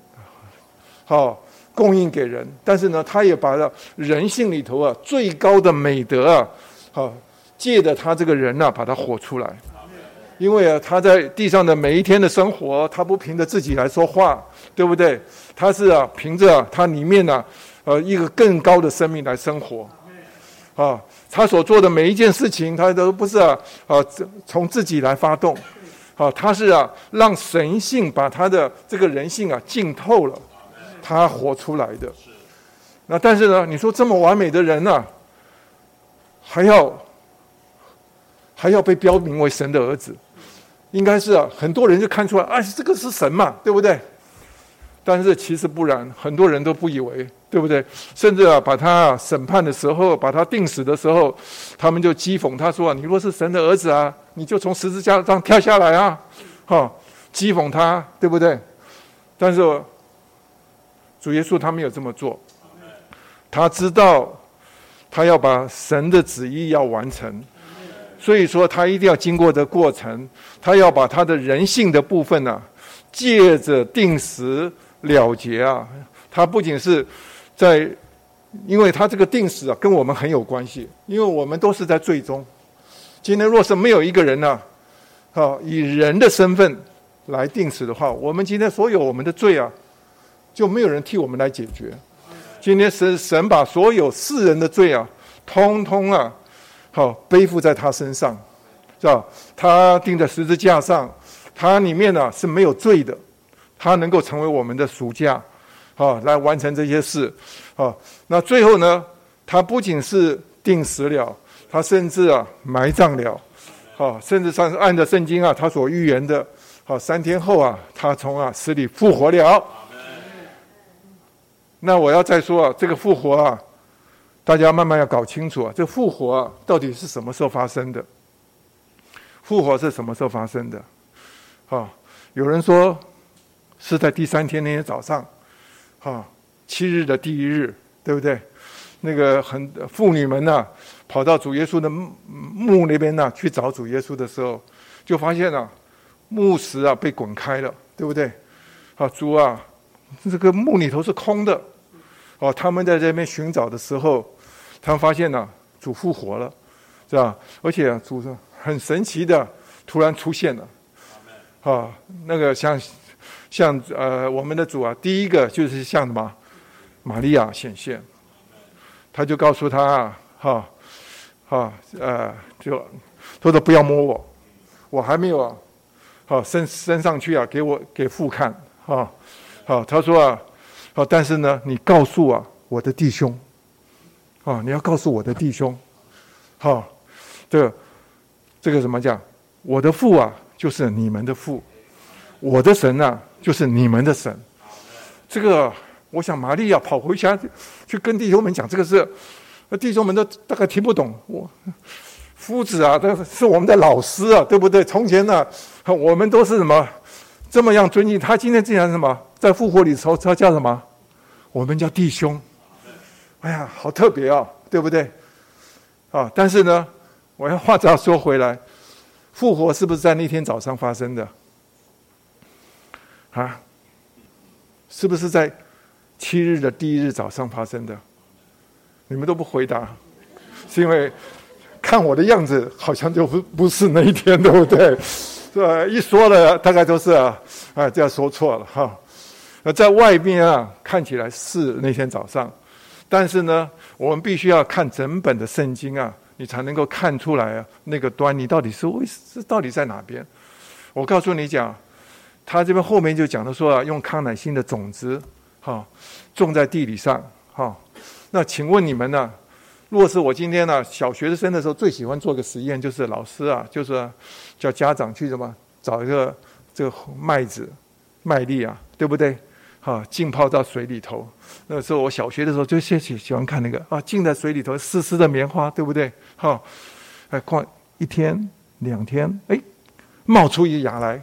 好供应给人，但是呢，他也把了人性里头啊最高的美德啊，好借着他这个人呢，把他活出来。因为啊，他在地上的每一天的生活，他不凭着自己来说话，对不对？他是啊，凭着他里面呢，呃，一个更高的生命来生活，啊，他所做的每一件事情，他都不是啊，啊，从自己来发动，啊，他是啊，让神性把他的这个人性啊浸透了，他活出来的。那但是呢，你说这么完美的人呢，还要还要被标明为神的儿子？应该是啊，很多人就看出来，哎，这个是神嘛，对不对？但是其实不然，很多人都不以为，对不对？甚至啊，把他审判的时候，把他定死的时候，他们就讥讽他说：“你若是神的儿子啊，你就从十字架上跳下来啊！”哈，讥讽他，对不对？但是主耶稣他没有这么做，他知道他要把神的旨意要完成。所以说，他一定要经过这过程，他要把他的人性的部分呢，借着定时了结啊。他不仅是在，因为他这个定时啊，跟我们很有关系，因为我们都是在最终。今天若是没有一个人呢，好以人的身份来定时的话，我们今天所有我们的罪啊，就没有人替我们来解决。今天神神把所有世人的罪啊，通通啊。好，背负在他身上，是吧？他钉在十字架上，他里面呢是没有罪的，他能够成为我们的暑假，啊，来完成这些事，啊，那最后呢，他不仅是定死了，他甚至啊埋葬了，啊，甚至上按照圣经啊他所预言的，好三天后啊，他从啊死里复活了。那我要再说啊，这个复活啊，大家慢慢要搞清楚啊，这复活啊到底是什么时候发生的？复活是什么时候发生的？啊，有人说是在第三天那天早上，啊，七日的第一日，对不对？那个很妇女们呢，跑到主耶稣的墓那边呢去找主耶稣的时候，就发现了墓石啊被滚开了，对不对？啊，主啊，这个墓里头是空的。哦，他们在这边寻找的时候，他们发现呢，主复活了，是吧？而且主很神奇的突然出现了，啊，那个像像呃我们的主啊，第一个就是像什么，玛利亚显现，他就告诉他啊，哈，哈，呃，就他说不要摸我，我还没有啊，好升升上去啊，给我给父看，啊，好，他说啊。好，但是呢，你告诉啊，我的弟兄，啊，你要告诉我的弟兄，好，这个这个怎么讲？我的父啊，就是你们的父，我的神呐，就是你们的神。这个，我想玛利亚跑回家去跟弟兄们讲这个事，那弟兄们都大概听不懂。我夫子啊，这是我们的老师啊，对不对？从前呢，我们都是什么这么样尊敬他？今天竟然什么？在复活里头，他叫什么？我们叫弟兄。哎呀，好特别啊，对不对？啊，但是呢，我要话再说回来，复活是不是在那天早上发生的？啊，是不是在七日的第一日早上发生的？你们都不回答，是因为看我的样子，好像就不不是那一天，对不对？是吧？一说了，大概都是啊，啊，这样说错了哈。那在外面啊，看起来是那天早上，但是呢，我们必须要看整本的圣经啊，你才能够看出来啊，那个端倪到底是为是到底在哪边？我告诉你讲，他这边后面就讲的说啊，用康乃馨的种子，哈，种在地里上，哈。那请问你们呢？若是我今天呢，小学生的时候最喜欢做个实验，就是老师啊，就是叫家长去什么找一个这个麦子、麦粒啊，对不对？哈，浸泡到水里头。那个时候我小学的时候就喜喜喜欢看那个啊，浸在水里头湿湿的棉花，对不对？哈，哎，过一天两天，哎，冒出一芽来。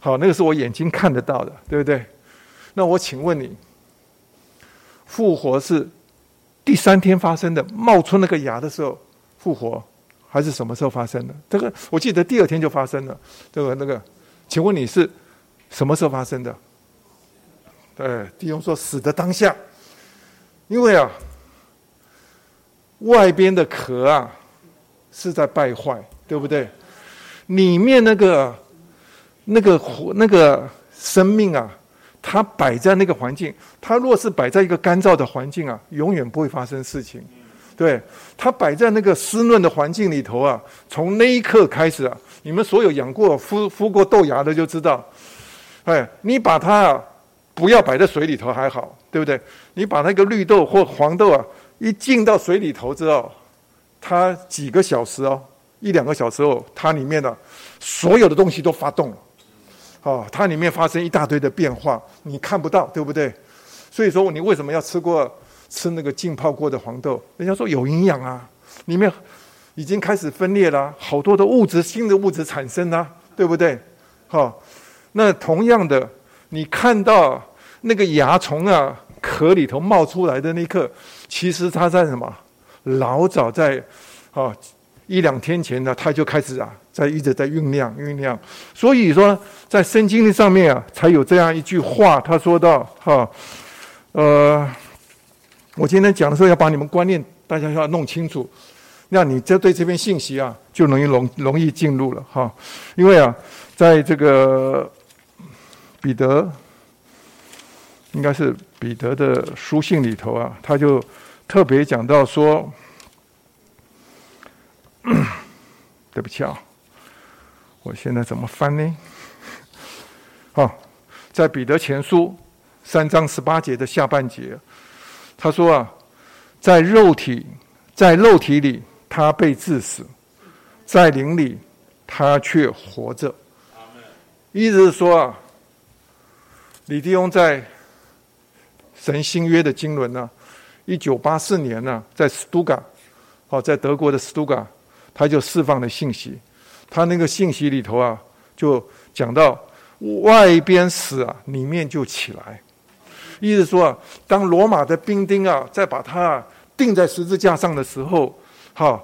好，那个是我眼睛看得到的，对不对？那我请问你，复活是第三天发生的，冒出那个芽的时候复活，还是什么时候发生的？这个我记得第二天就发生了。这个那个，请问你是什么时候发生的？对，弟兄说死的当下，因为啊，外边的壳啊是在败坏，对不对？里面那个那个活那个生命啊，它摆在那个环境，它若是摆在一个干燥的环境啊，永远不会发生事情。对，它摆在那个湿润的环境里头啊，从那一刻开始啊，你们所有养过孵孵过豆芽的就知道，哎，你把它。啊。不要摆在水里头还好，对不对？你把那个绿豆或黄豆啊，一浸到水里头之后，它几个小时哦，一两个小时后，它里面的所有的东西都发动了，哦，它里面发生一大堆的变化，你看不到，对不对？所以说，你为什么要吃过吃那个浸泡过的黄豆？人家说有营养啊，里面已经开始分裂了，好多的物质，新的物质产生了，对不对？好，那同样的，你看到。那个蚜虫啊，壳里头冒出来的那一刻，其实它在什么？老早在啊一两天前呢，它就开始啊，在一直在酝酿酝酿。所以说，在圣经的上面啊，才有这样一句话，他说到哈，呃，我今天讲的时候要把你们观念大家要弄清楚，那你这对这篇信息啊，就容易容容易进入了哈。因为啊，在这个彼得。应该是彼得的书信里头啊，他就特别讲到说，对不起啊，我现在怎么翻呢？好，在彼得前书三章十八节的下半节，他说啊，在肉体，在肉体里他被致死，在灵里他却活着。意思是说啊，李弟兄在神新约的经纶呢，一九八四年呢，在斯图加，哦，在德国的斯图加，他就释放了信息。他那个信息里头啊，就讲到外边死啊，里面就起来。意思说啊，当罗马的兵丁啊，在把他钉在十字架上的时候，哈，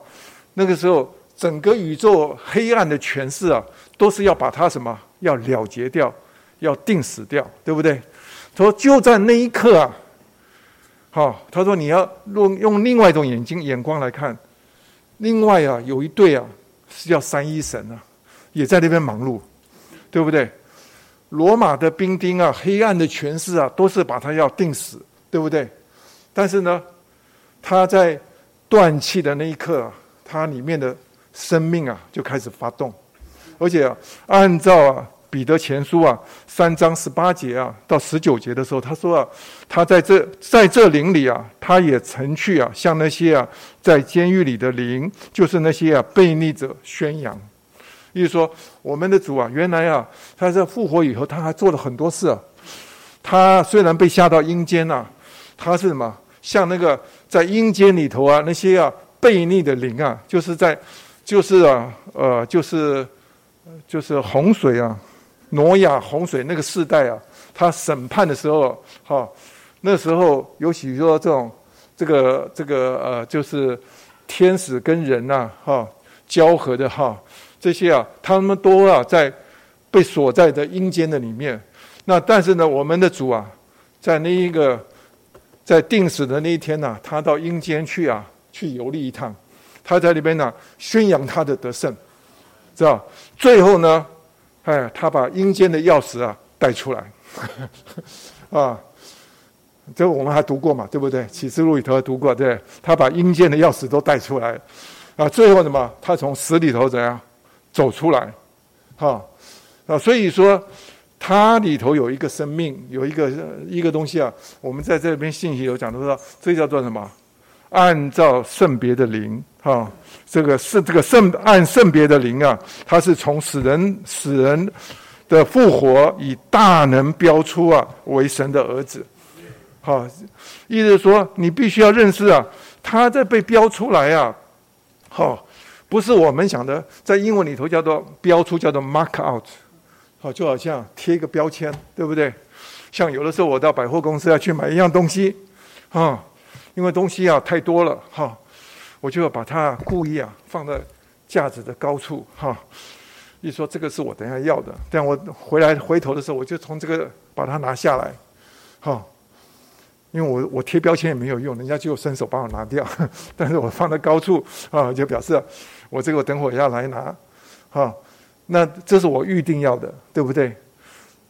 那个时候整个宇宙黑暗的权势啊，都是要把他什么？要了结掉，要定死掉，对不对？他说就在那一刻啊，好，他说你要用用另外一种眼睛眼光来看，另外啊有一对啊是叫三一神啊，也在那边忙碌，对不对？罗马的兵丁啊，黑暗的权势啊，都是把他要定死，对不对？但是呢，他在断气的那一刻啊，他里面的生命啊就开始发动。而且啊，按照啊彼得前书啊三章十八节啊到十九节的时候，他说啊，他在这在这灵里啊，他也曾去啊向那些啊在监狱里的灵，就是那些啊悖逆者宣扬。意思说，我们的主啊，原来啊他在复活以后，他还做了很多事。啊。他虽然被下到阴间呐，他是什么？像那个在阴间里头啊那些啊悖逆的灵啊，就是在就是啊呃就是。就是洪水啊，挪亚洪水那个世代啊，他审判的时候，哈，那时候有许多这种，这个这个呃，就是天使跟人呐，哈，交合的哈，这些啊，他们都啊在被锁在的阴间的里面。那但是呢，我们的主啊，在那一个在定死的那一天呢，他到阴间去啊，去游历一趟，他在里边呢宣扬他的得胜。知道，最后呢，哎，他把阴间的钥匙啊带出来，啊，这我们还读过嘛，对不对？启示录里头还读过，对，他把阴间的钥匙都带出来，啊，最后什么？他从死里头怎样走出来？哈，啊，所以说，它里头有一个生命，有一个一个东西啊，我们在这边信息有讲到说，这叫做什么？按照圣别的灵，哈。这个是这个圣按圣别的灵啊，他是从死人死人的复活以大能标出啊为神的儿子，好，意思说你必须要认识啊，他在被标出来啊，好，不是我们想的，在英文里头叫做标出，叫做 mark out，好，就好像贴一个标签，对不对？像有的时候我到百货公司要去买一样东西，啊，因为东西啊太多了，哈。我就要把它故意啊放在架子的高处哈，一说这个是我等下要的，但我回来回头的时候，我就从这个把它拿下来，哈，因为我我贴标签也没有用，人家就伸手帮我拿掉，但是我放在高处啊，就表示我这个等会要来拿，哈，那这是我预定要的，对不对？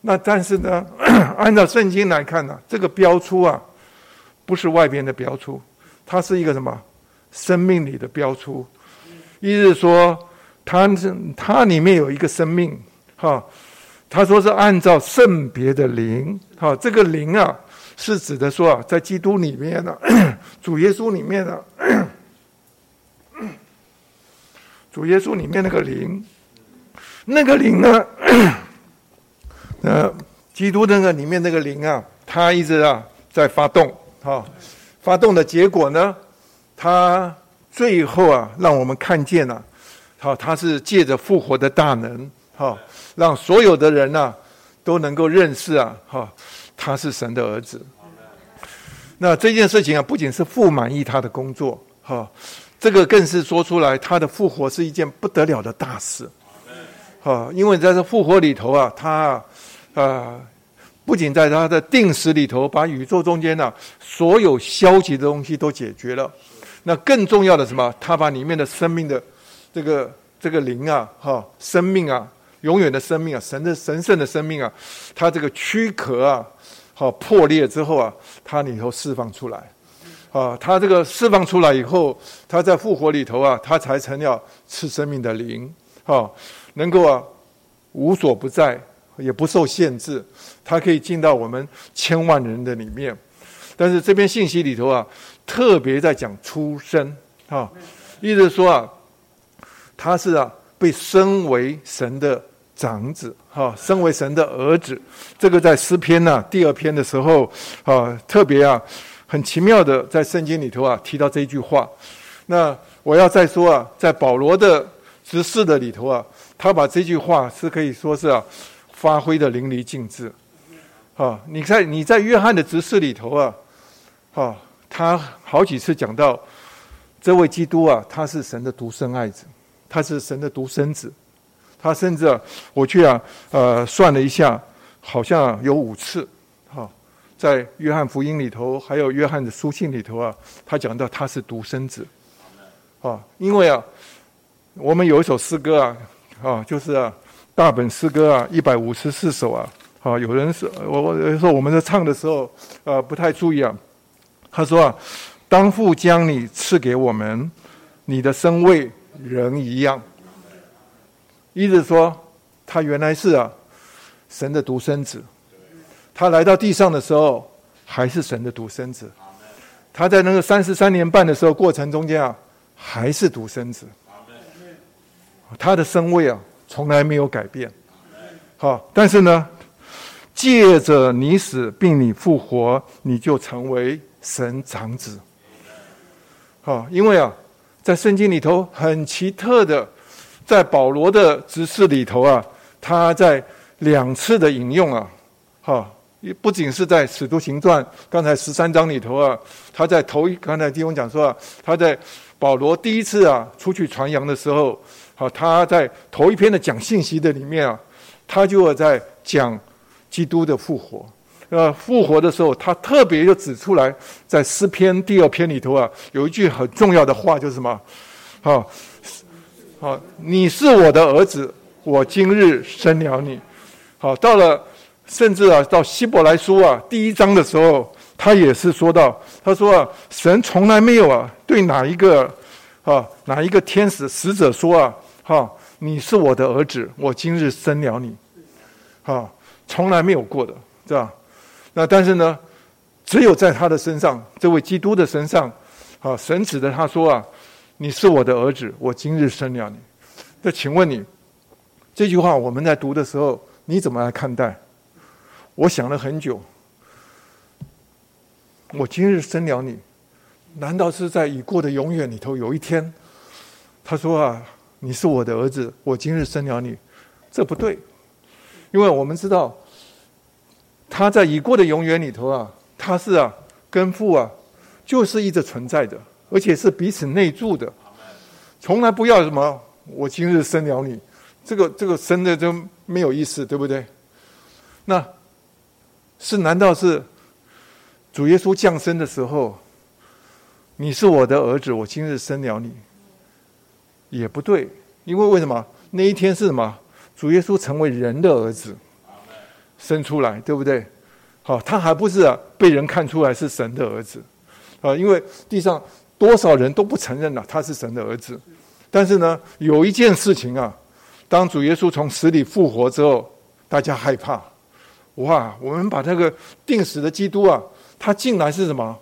那但是呢，按照圣经来看呢，这个标出啊，不是外边的标出，它是一个什么？生命里的标出，意思说，它是它里面有一个生命，哈，他说是按照圣别的灵，哈，这个灵啊，是指的说啊，在基督里面呢 主耶稣里面呢主耶稣里面那个灵，那个灵呢，呃，基督那个里面那个灵啊，它一直啊在发动，哈，发动的结果呢？他最后啊，让我们看见了，好，他是借着复活的大能，好，让所有的人呢都能够认识啊，哈，他是神的儿子。那这件事情啊，不仅是父满意他的工作，哈，这个更是说出来，他的复活是一件不得了的大事，哈，因为在这复活里头啊，他啊，不仅在他的定时里头，把宇宙中间呢所有消极的东西都解决了。那更重要的什么？他把里面的生命的这个这个灵啊，哈，生命啊，永远的生命啊，神的神圣的生命啊，他这个躯壳啊，好破裂之后啊，他里头释放出来，啊，他这个释放出来以后，他在复活里头啊，他才成了赐生命的灵，啊，能够啊无所不在，也不受限制，他可以进到我们千万人的里面。但是这篇信息里头啊，特别在讲出生啊，意思说啊，他是啊被升为神的长子哈，身为神的儿子。这个在诗篇呢第二篇的时候啊，特别啊很奇妙的在圣经里头啊提到这句话。那我要再说啊，在保罗的执事的里头啊，他把这句话是可以说是啊发挥的淋漓尽致。啊，你在你在约翰的执事里头啊。啊，他好几次讲到这位基督啊，他是神的独生爱子，他是神的独生子。他甚至，我去啊，呃，算了一下，好像有五次。哈，在约翰福音里头，还有约翰的书信里头啊，他讲到他是独生子。啊，因为啊，我们有一首诗歌啊，啊，就是啊，大本诗歌啊，一百五十四首啊。啊，有人是我我说我们在唱的时候，呃，不太注意啊。他说啊，当父将你赐给我们，你的身位人一样。意思说，他原来是啊，神的独生子。他来到地上的时候，还是神的独生子。他在那个三十三年半的时候过程中间啊，还是独生子。他的身位啊，从来没有改变。好，但是呢，借着你死并你复活，你就成为。神长子，好，因为啊，在圣经里头很奇特的，在保罗的指示里头啊，他在两次的引用啊，哈，不仅是在使徒行传刚才十三章里头啊，他在头一刚才弟兄讲说啊，他在保罗第一次啊出去传扬的时候，好，他在头一篇的讲信息的里面啊，他就在讲基督的复活。呃，复活的时候，他特别就指出来，在诗篇第二篇里头啊，有一句很重要的话，就是什么？好，好，你是我的儿子，我今日生了你。好，到了甚至啊，到希伯来书啊第一章的时候，他也是说到，他说啊，神从来没有啊对哪一个啊哪一个天使使者说啊，哈，你是我的儿子，我今日生了你。哈，从来没有过的，是吧？那但是呢，只有在他的身上，这位基督的身上，啊，神指着他说啊：“你是我的儿子，我今日生了你。”那请问你，这句话我们在读的时候，你怎么来看待？我想了很久，我今日生了你，难道是在已过的永远里头有一天，他说啊：“你是我的儿子，我今日生了你。”这不对，因为我们知道。他在已过的永远里头啊，他是啊，跟父啊，就是一直存在的，而且是彼此内住的，从来不要什么我今日生了你，这个这个生的就没有意思，对不对？那，是难道是主耶稣降生的时候，你是我的儿子，我今日生了你，也不对，因为为什么那一天是什么？主耶稣成为人的儿子。生出来，对不对？好，他还不是啊，被人看出来是神的儿子啊，因为地上多少人都不承认了他是神的儿子。但是呢，有一件事情啊，当主耶稣从死里复活之后，大家害怕。哇，我们把那个定死的基督啊，他竟然是什么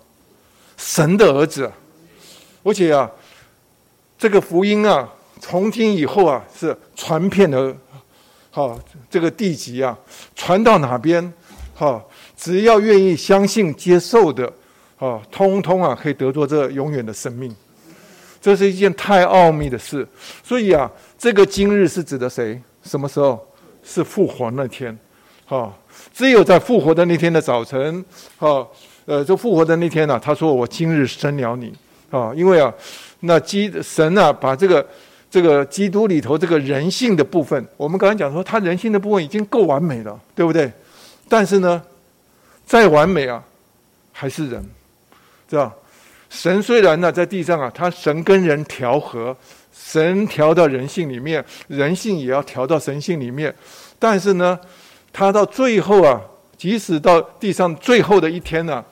神的儿子？而且啊，这个福音啊，从今以后啊，是传遍了。好，这个地级啊，传到哪边，好，只要愿意相信、接受的，啊，通通啊，可以得着这永远的生命。这是一件太奥秘的事。所以啊，这个今日是指的谁？什么时候？是复活那天。好，只有在复活的那天的早晨，好，呃，就复活的那天呢，他说：“我今日生了你。”啊，因为啊，那基神啊，把这个。这个基督里头这个人性的部分，我们刚才讲说，他人性的部分已经够完美了，对不对？但是呢，再完美啊，还是人，知道？神虽然呢在地上啊，他神跟人调和，神调到人性里面，人性也要调到神性里面，但是呢，他到最后啊，即使到地上最后的一天呢，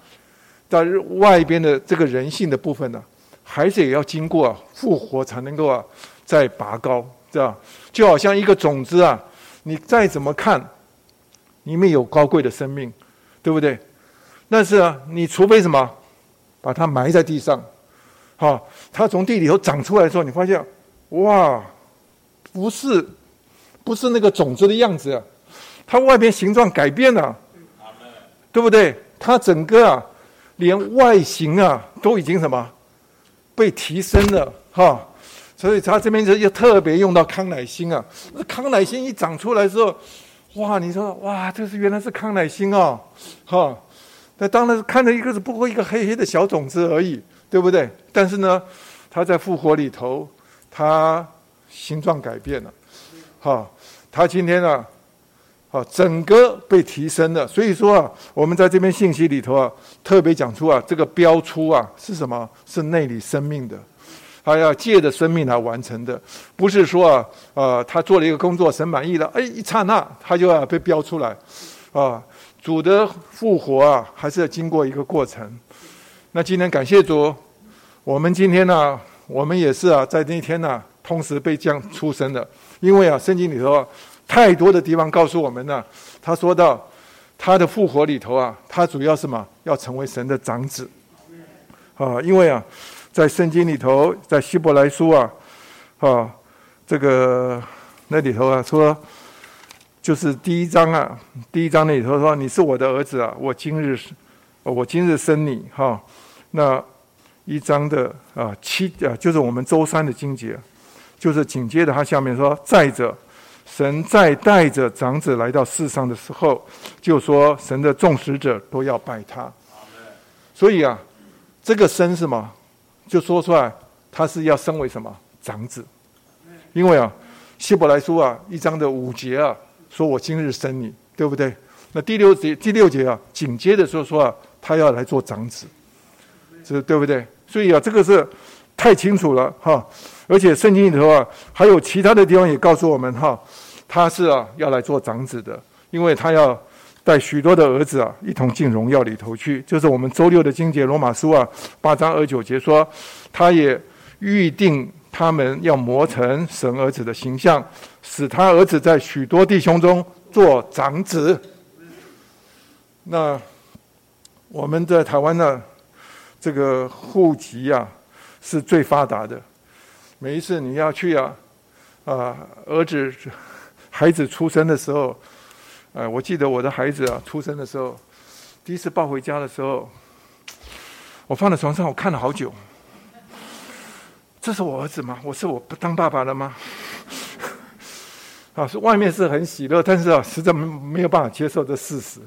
在外边的这个人性的部分呢，还是也要经过复活才能够啊。再拔高，这样就好像一个种子啊，你再怎么看，里面有高贵的生命，对不对？但是啊，你除非什么，把它埋在地上，好，它从地里头长出来的时候，你发现，哇，不是，不是那个种子的样子，它外边形状改变了，对不对？它整个啊，连外形啊，都已经什么，被提升了，哈。所以他这边就又特别用到康乃馨啊，那康乃馨一长出来之后，哇，你说哇，这是原来是康乃馨哦，哈，那当然看着一个是不过一个黑黑的小种子而已，对不对？但是呢，它在复活里头，它形状改变了，哈，它今天呢，啊，整个被提升了。所以说啊，我们在这边信息里头啊，特别讲出啊，这个标出啊是什么？是内里生命的。他要借着生命来完成的，不是说啊，呃，他做了一个工作，神满意了，哎，一刹那他就要被标出来，啊，主的复活啊，还是要经过一个过程。那今天感谢主，我们今天呢，我们也是啊，在那天呢，同时被降出生的，因为啊，圣经里头啊，太多的地方告诉我们呢，他说到他的复活里头啊，他主要什么，要成为神的长子，啊，因为啊。在圣经里头，在希伯来书啊，啊，这个那里头啊，说就是第一章啊，第一章那里头说：“你是我的儿子啊，我今日我今日生你。”哈，那一章的啊七啊，就是我们周三的经节，就是紧接着他下面说：“再者，神再带着长子来到世上的时候，就说神的众使者都要拜他。”所以啊，这个生什么？就说出来，他是要升为什么长子？因为啊，希伯来书啊一章的五节啊，说我今日生你，对不对？那第六节第六节啊，紧接着说说啊，他要来做长子，这对不对？所以啊，这个是太清楚了哈。而且圣经里头啊，还有其他的地方也告诉我们哈，他是啊要来做长子的，因为他要。带许多的儿子啊，一同进荣耀里头去。就是我们周六的经节罗马书啊，八章二九节说，他也预定他们要磨成神儿子的形象，使他儿子在许多弟兄中做长子。那我们在台湾呢，这个户籍啊是最发达的。每一次你要去啊，啊，儿子孩子出生的时候。哎，我记得我的孩子啊，出生的时候，第一次抱回家的时候，我放在床上，我看了好久。这是我儿子吗？我是我不当爸爸了吗？啊，是外面是很喜乐，但是啊，实在没没有办法接受这事实。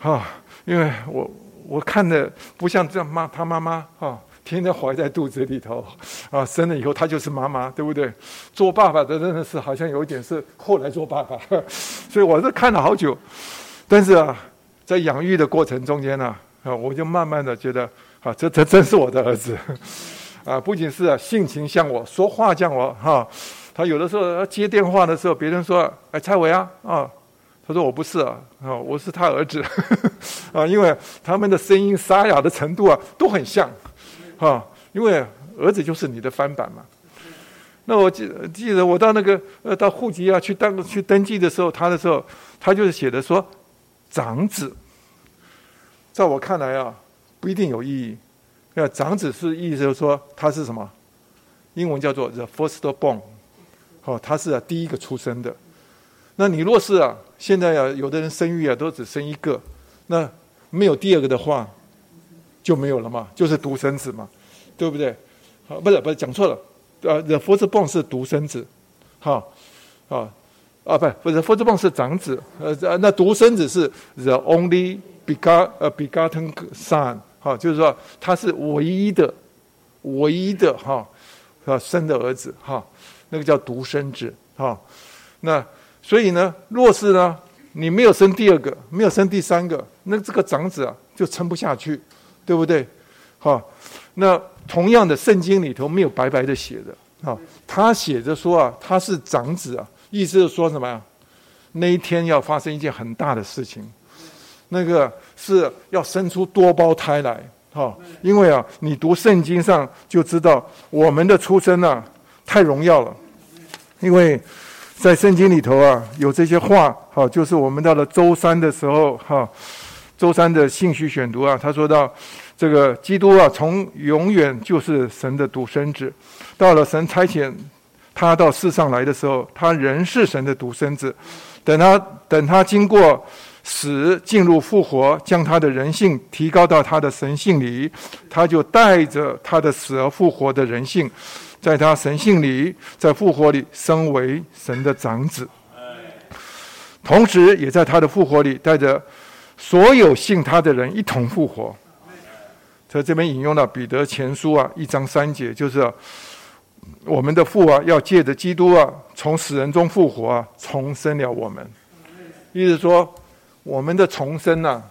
啊，因为我我看的不像这样妈他妈妈啊。天天怀在肚子里头，啊，生了以后他就是妈妈，对不对？做爸爸的真的是好像有一点是后来做爸爸，所以我是看了好久。但是啊，在养育的过程中间呢，啊，我就慢慢的觉得，啊，这这真是我的儿子，啊，不仅是啊性情像我，说话像我，哈，他有的时候接电话的时候，别人说，哎，蔡伟啊，啊，他说我不是啊，啊，我是他儿子，啊，因为他们的声音沙哑的程度啊，都很像。哈，因为儿子就是你的翻版嘛。那我记记得我到那个呃到户籍啊去登去登记的时候，他的时候他就是写的说长子。在我看来啊，不一定有意义。那长子是意思就是说他是什么？英文叫做 the first born，哦，他是第一个出生的。那你若是啊现在啊有的人生育啊都只生一个，那没有第二个的话。就没有了嘛，就是独生子嘛，对不对？好，不是不是讲错了，呃，the firstborn 是独生子，好，啊啊，不不是 firstborn 是长子，呃，那独生子是 the only begot 呃 begotten son，好，就是说他是唯一的，唯一的哈，啊生的儿子哈，那个叫独生子哈，那所以呢，若是呢你没有生第二个，没有生第三个，那这个长子啊就撑不下去。对不对？好，那同样的，圣经里头没有白白的写的，啊，他写着说啊，他是长子啊，意思是说什么呀？那一天要发生一件很大的事情，那个是要生出多胞胎来，哈，因为啊，你读圣经上就知道，我们的出生啊，太荣耀了，因为在圣经里头啊，有这些话，哈，就是我们到了周三的时候，哈，周三的信息选读啊，他说到，这个基督啊，从永远就是神的独生子，到了神差遣他到世上来的时候，他仍是神的独生子，等他等他经过死进入复活，将他的人性提高到他的神性里，他就带着他的死而复活的人性。在他神性里，在复活里，升为神的长子，同时也在他的复活里，带着所有信他的人一同复活。在这边引用了彼得前书啊一章三节，就是我们的父啊，要借着基督啊，从死人中复活啊，重生了我们。意思说，我们的重生呐，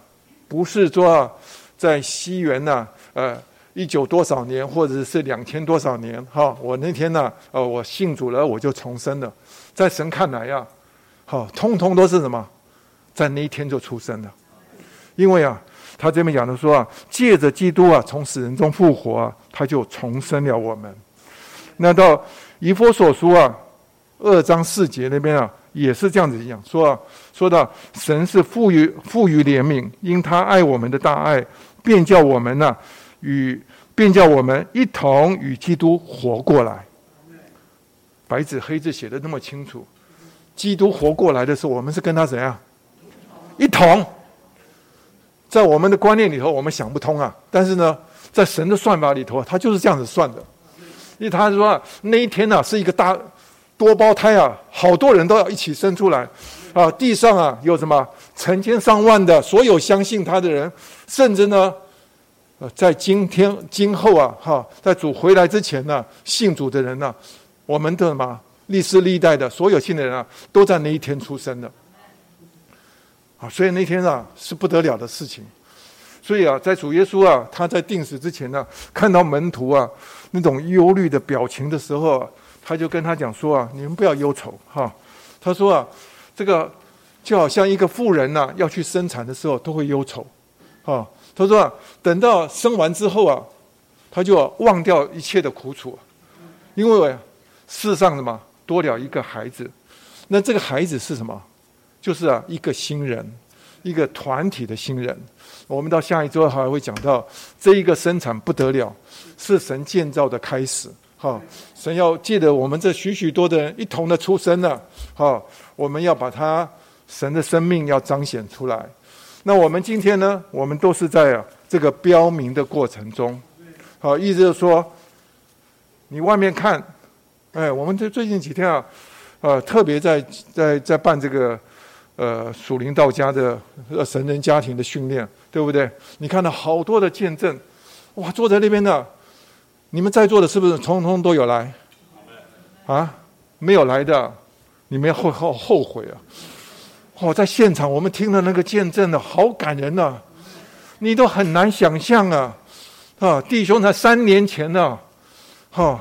不是说在西元呐，呃。一九多少年，或者是两千多少年？哈，我那天呢，呃，我信主了，我就重生了。在神看来呀，好，通通都是什么？在那一天就出生了。因为啊，他这边讲的说啊，借着基督啊，从死人中复活啊，他就重生了我们。那到以弗所书啊，二章四节那边啊，也是这样子讲，说，说到神是富于富于怜悯，因他爱我们的大爱，便叫我们呢。与便叫我们一同与基督活过来。白纸黑字写的那么清楚，基督活过来的时候，我们是跟他怎样？一同。在我们的观念里头，我们想不通啊。但是呢，在神的算法里头，他就是这样子算的。因为他说那一天呢，是一个大多胞胎啊，好多人都要一起生出来啊。地上啊，有什么成千上万的所有相信他的人，甚至呢。呃，在今天、今后啊，哈，在主回来之前呢，信主的人呢，我们的什么历世历代的所有信的人啊，都在那一天出生的。啊，所以那天啊是不得了的事情。所以啊，在主耶稣啊他在定死之前呢，看到门徒啊那种忧虑的表情的时候，他就跟他讲说啊，你们不要忧愁哈。他说啊，这个就好像一个妇人呐要去生产的时候都会忧愁，啊。他说啊，等到生完之后啊，他就忘掉一切的苦楚，因为世上什么多了一个孩子，那这个孩子是什么？就是啊一个新人，一个团体的新人。我们到下一周还会讲到这一个生产不得了，是神建造的开始。好，神要借着我们这许许多的人一同的出生呢，好，我们要把他神的生命要彰显出来。那我们今天呢？我们都是在这个标明的过程中，好，意思就是说，你外面看，哎，我们这最近几天啊，呃，特别在在在办这个呃属灵道家的呃神人家庭的训练，对不对？你看到好多的见证，哇，坐在那边的，你们在座的是不是通通都有来？啊，没有来的，你们会后后悔啊。哦，在现场我们听了那个见证呢，好感人呐！你都很难想象啊，啊，弟兄才三年前呢，哈，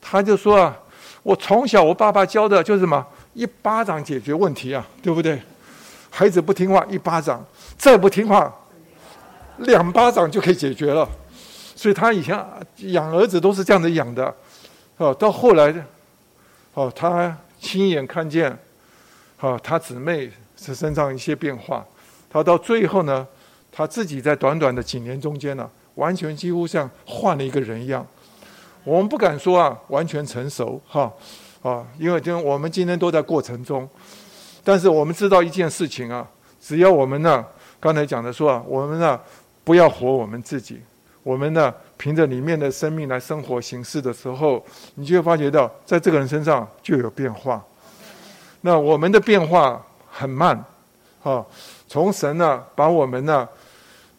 他就说啊，我从小我爸爸教的就是什么，一巴掌解决问题啊，对不对？孩子不听话，一巴掌；再不听话，两巴掌就可以解决了。所以他以前养儿子都是这样子养的，哦，到后来，哦，他亲眼看见。哦，他姊妹是身上一些变化，他到最后呢，他自己在短短的几年中间呢，完全几乎像换了一个人一样。我们不敢说啊，完全成熟哈啊，因为今我们今天都在过程中，但是我们知道一件事情啊，只要我们呢，刚才讲的说啊，我们呢不要活我们自己，我们呢凭着里面的生命来生活行事的时候，你就会发觉到，在这个人身上就有变化。那我们的变化很慢，啊，从神呢把我们呢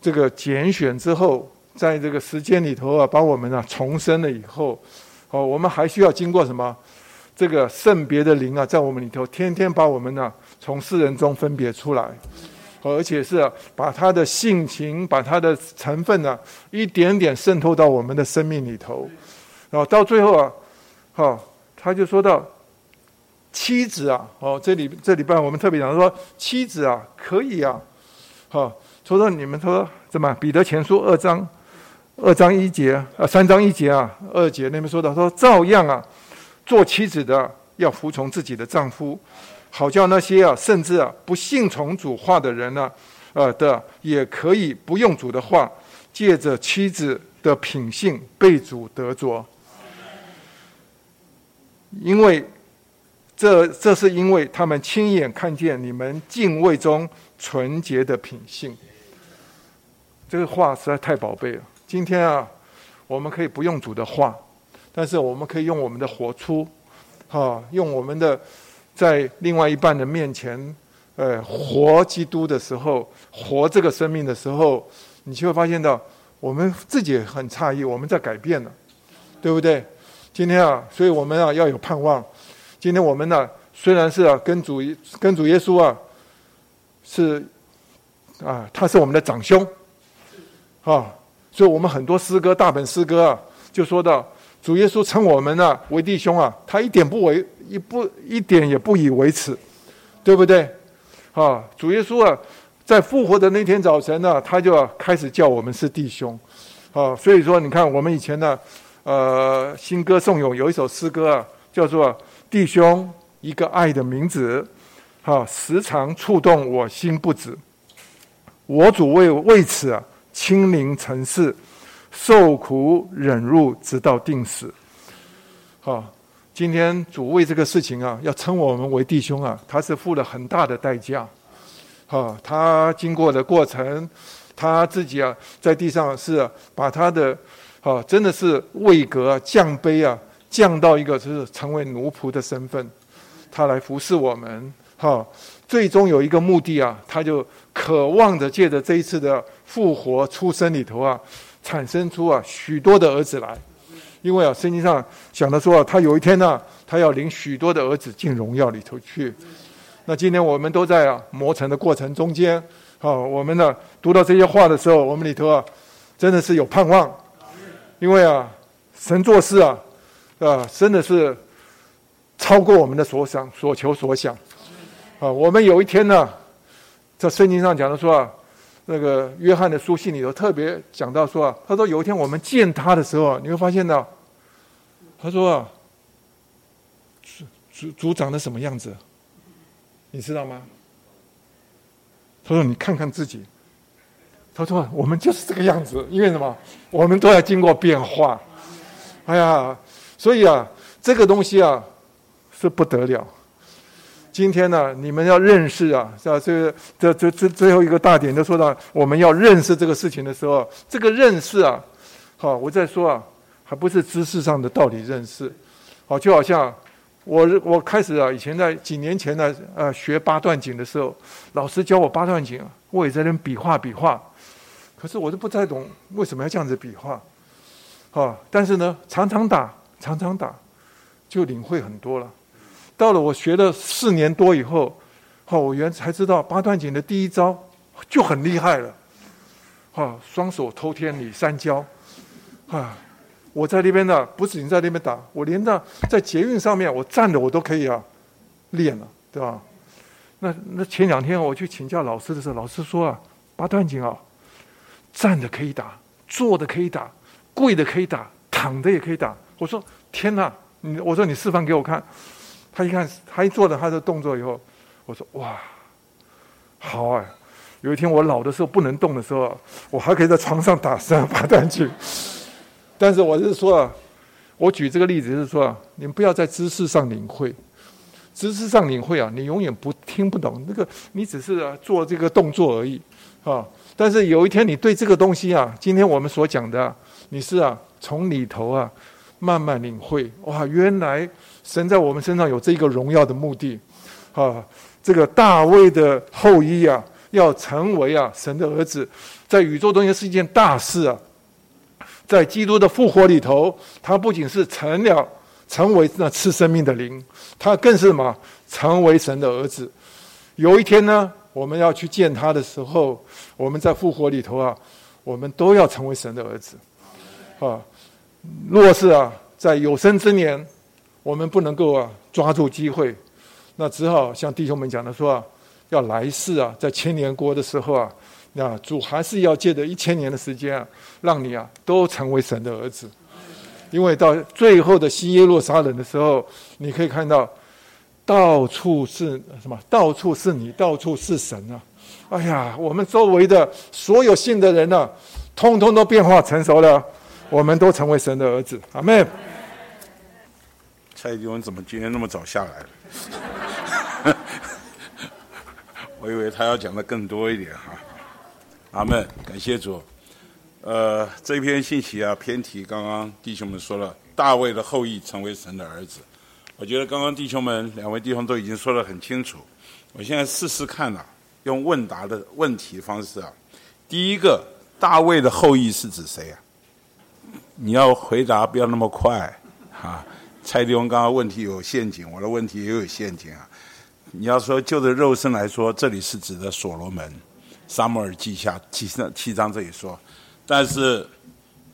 这个拣选之后，在这个时间里头啊，把我们呢重生了以后，哦，我们还需要经过什么？这个圣别的灵啊，在我们里头天天把我们呢从世人中分别出来，而且是把他的性情、把他的成分呢一点点渗透到我们的生命里头，然后到最后啊，哈，他就说到。妻子啊，哦，这里这礼拜我们特别讲说，妻子啊，可以啊，好，说说你们说怎么？彼得前书二章二章一节啊，三章一节啊，二节那边说到说，照样啊，做妻子的要服从自己的丈夫，好叫那些啊甚至啊不信从主话的人呢，呃的也可以不用主的话，借着妻子的品性被主得着。因为这这是因为他们亲眼看见你们敬畏中纯洁的品性。这个话实在太宝贝了。今天啊，我们可以不用主的话，但是我们可以用我们的活出，哈，用我们的在另外一半的面前，呃，活基督的时候，活这个生命的时候，你就会发现到，我们自己很诧异，我们在改变了，对不对？今天啊，所以我们啊要有盼望。今天我们呢，虽然是啊跟主跟主耶稣啊，是啊，他是我们的长兄。啊，所以我们很多诗歌，大本诗歌啊，就说到主耶稣称我们呢为弟兄啊，他一点不为一不一点也不以为耻，对不对？啊，主耶稣啊，在复活的那天早晨呢，他就开始叫我们是弟兄，啊，所以说你看我们以前呢，呃，新歌颂咏有一首诗歌啊，叫做弟兄一个爱的名字，哈，时常触动我心不止，我主为为此啊。亲临尘世，受苦忍辱，直到定死。好，今天主为这个事情啊，要称我们为弟兄啊，他是付了很大的代价。啊，他经过的过程，他自己啊，在地上是把他的，啊，真的是位格降卑啊，降到一个就是成为奴仆的身份，他来服侍我们。好，最终有一个目的啊，他就渴望着借着这一次的。复活出生里头啊，产生出啊许多的儿子来，因为啊圣经上讲的说啊，他有一天呢，他要领许多的儿子进荣耀里头去。那今天我们都在啊磨成的过程中间，啊，我们呢读到这些话的时候，我们里头啊真的是有盼望，因为啊神做事啊啊真的是超过我们的所想所求所想啊，我们有一天呢，在圣经上讲的说啊。那个约翰的书信里头特别讲到说啊，他说有一天我们见他的时候，你会发现到，他说啊，组组组长的什么样子，你知道吗？他说你看看自己，他说我们就是这个样子，因为什么？我们都要经过变化。哎呀，所以啊，这个东西啊是不得了。今天呢，你们要认识啊，是吧？这个这这这最后一个大点就说到，我们要认识这个事情的时候，这个认识啊，好，我在说啊，还不是知识上的道理认识，好，就好像我我开始啊，以前在几年前呢，呃，学八段锦的时候，老师教我八段锦，我也在那比划比划，可是我都不太懂为什么要这样子比划，好，但是呢，常常打，常常打，就领会很多了。到了我学了四年多以后，好，我原才知道八段锦的第一招就很厉害了，哈，双手偷天理三焦，啊，我在那边呢，不仅在那边打，我连着在捷运上面我站着我都可以啊，练了，对吧？那那前两天我去请教老师的时候，老师说啊，八段锦啊，站着可以打，坐的可以打，跪的可以打，躺着也可以打。我说天哪，你我说你示范给我看。他一看，他一做了他的动作以后，我说：“哇，好啊！有一天我老的时候不能动的时候，我还可以在床上打十二八段锦。但是我是说啊，我举这个例子是说啊，你们不要在知识上领会，知识上领会啊，你永远不听不懂那个，你只是啊做这个动作而已啊。但是有一天你对这个东西啊，今天我们所讲的，你是啊从里头啊慢慢领会哇，原来。”神在我们身上有这个荣耀的目的，啊，这个大卫的后裔啊，要成为啊神的儿子，在宇宙中间是一件大事啊。在基督的复活里头，他不仅是成了成为那赐生命的灵，他更是什么？成为神的儿子。有一天呢，我们要去见他的时候，我们在复活里头啊，我们都要成为神的儿子，啊，若是啊，在有生之年。我们不能够啊抓住机会，那只好像弟兄们讲的说啊，要来世啊，在千年国的时候啊，那主还是要借着一千年的时间啊，让你啊都成为神的儿子。因为到最后的西耶路撒冷的时候，你可以看到到处是什么？到处是你，到处是神啊！哎呀，我们周围的所有信的人呢，通通都变化成熟了，我们都成为神的儿子。阿妹，蔡弟兄怎么今天那么早下来了？我以为他要讲的更多一点哈。阿门，感谢主。呃，这篇信息啊，偏题。刚刚弟兄们说了，大卫的后裔成为神的儿子。我觉得刚刚弟兄们两位弟兄都已经说得很清楚。我现在试试看呐。用问答的问题方式啊，第一个，大卫的后裔是指谁啊？你要回答不要那么快啊！蔡弟兄刚刚问题有陷阱，我的问题也有陷阱啊！你要说就着肉身来说，这里是指的所罗门，撒母耳记下七章七章这里说，但是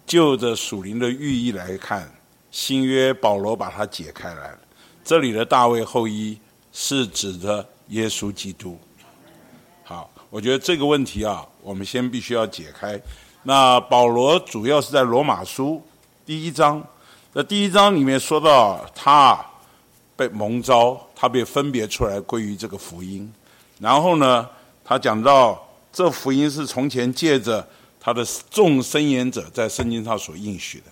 就着属灵的寓意来看，新约保罗把它解开来了，这里的大卫后裔是指的耶稣基督。好，我觉得这个问题啊，我们先必须要解开。那保罗主要是在罗马书第一章，那第一章里面说到他被蒙召，他被分别出来归于这个福音。然后呢，他讲到这福音是从前借着他的众申言者在圣经上所应许的。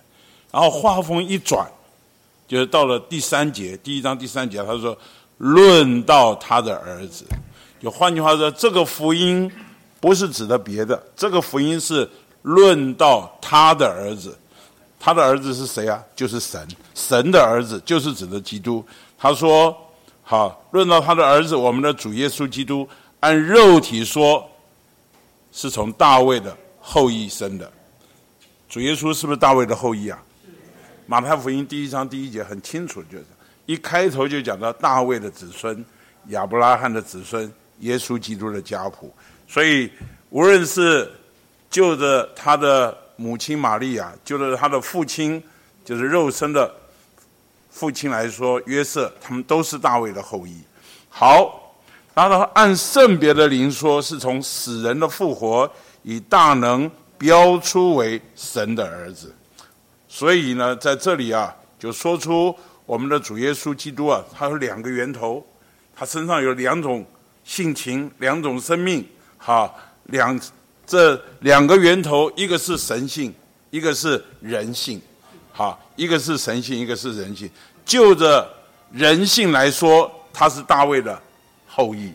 然后话锋一转，就是到了第三节，第一章第三节，他说论到他的儿子。就换句话说，这个福音不是指的别的，这个福音是论到他的儿子，他的儿子是谁啊？就是神，神的儿子就是指的基督。他说：“好，论到他的儿子，我们的主耶稣基督，按肉体说，是从大卫的后裔生的。主耶稣是不是大卫的后裔啊？马太福音第一章第一节很清楚，就是一开头就讲到大卫的子孙，亚伯拉罕的子孙。”耶稣基督的家谱，所以无论是就着他的母亲玛利亚，就是他的父亲，就是肉身的父亲来说，约瑟，他们都是大卫的后裔。好，然后按圣别的灵说，是从死人的复活，以大能标出为神的儿子。所以呢，在这里啊，就说出我们的主耶稣基督啊，他有两个源头，他身上有两种。性情两种生命，好两这两个源头，一个是神性，一个是人性，好一个是神性，一个是人性。就着人性来说，他是大卫的后裔；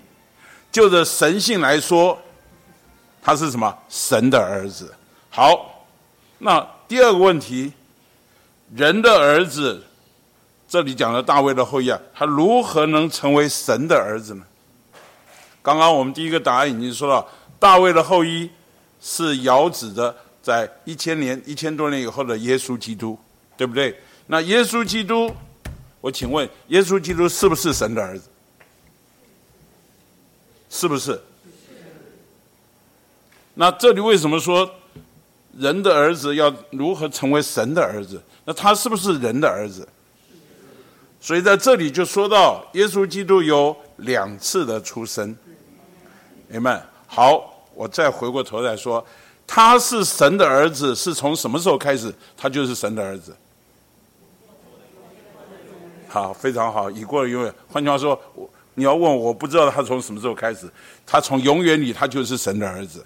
就着神性来说，他是什么神的儿子。好，那第二个问题，人的儿子，这里讲的大卫的后裔啊，他如何能成为神的儿子呢？刚刚我们第一个答案已经说了，大卫的后裔是遥指的在一千年、一千多年以后的耶稣基督，对不对？那耶稣基督，我请问，耶稣基督是不是神的儿子？是不是？那这里为什么说人的儿子要如何成为神的儿子？那他是不是人的儿子？所以在这里就说到耶稣基督有两次的出生。明白？好，我再回过头来说，他是神的儿子，是从什么时候开始？他就是神的儿子。好，非常好，已过了永远。换句话说，我你要问，我不知道他从什么时候开始，他从永远里他就是神的儿子，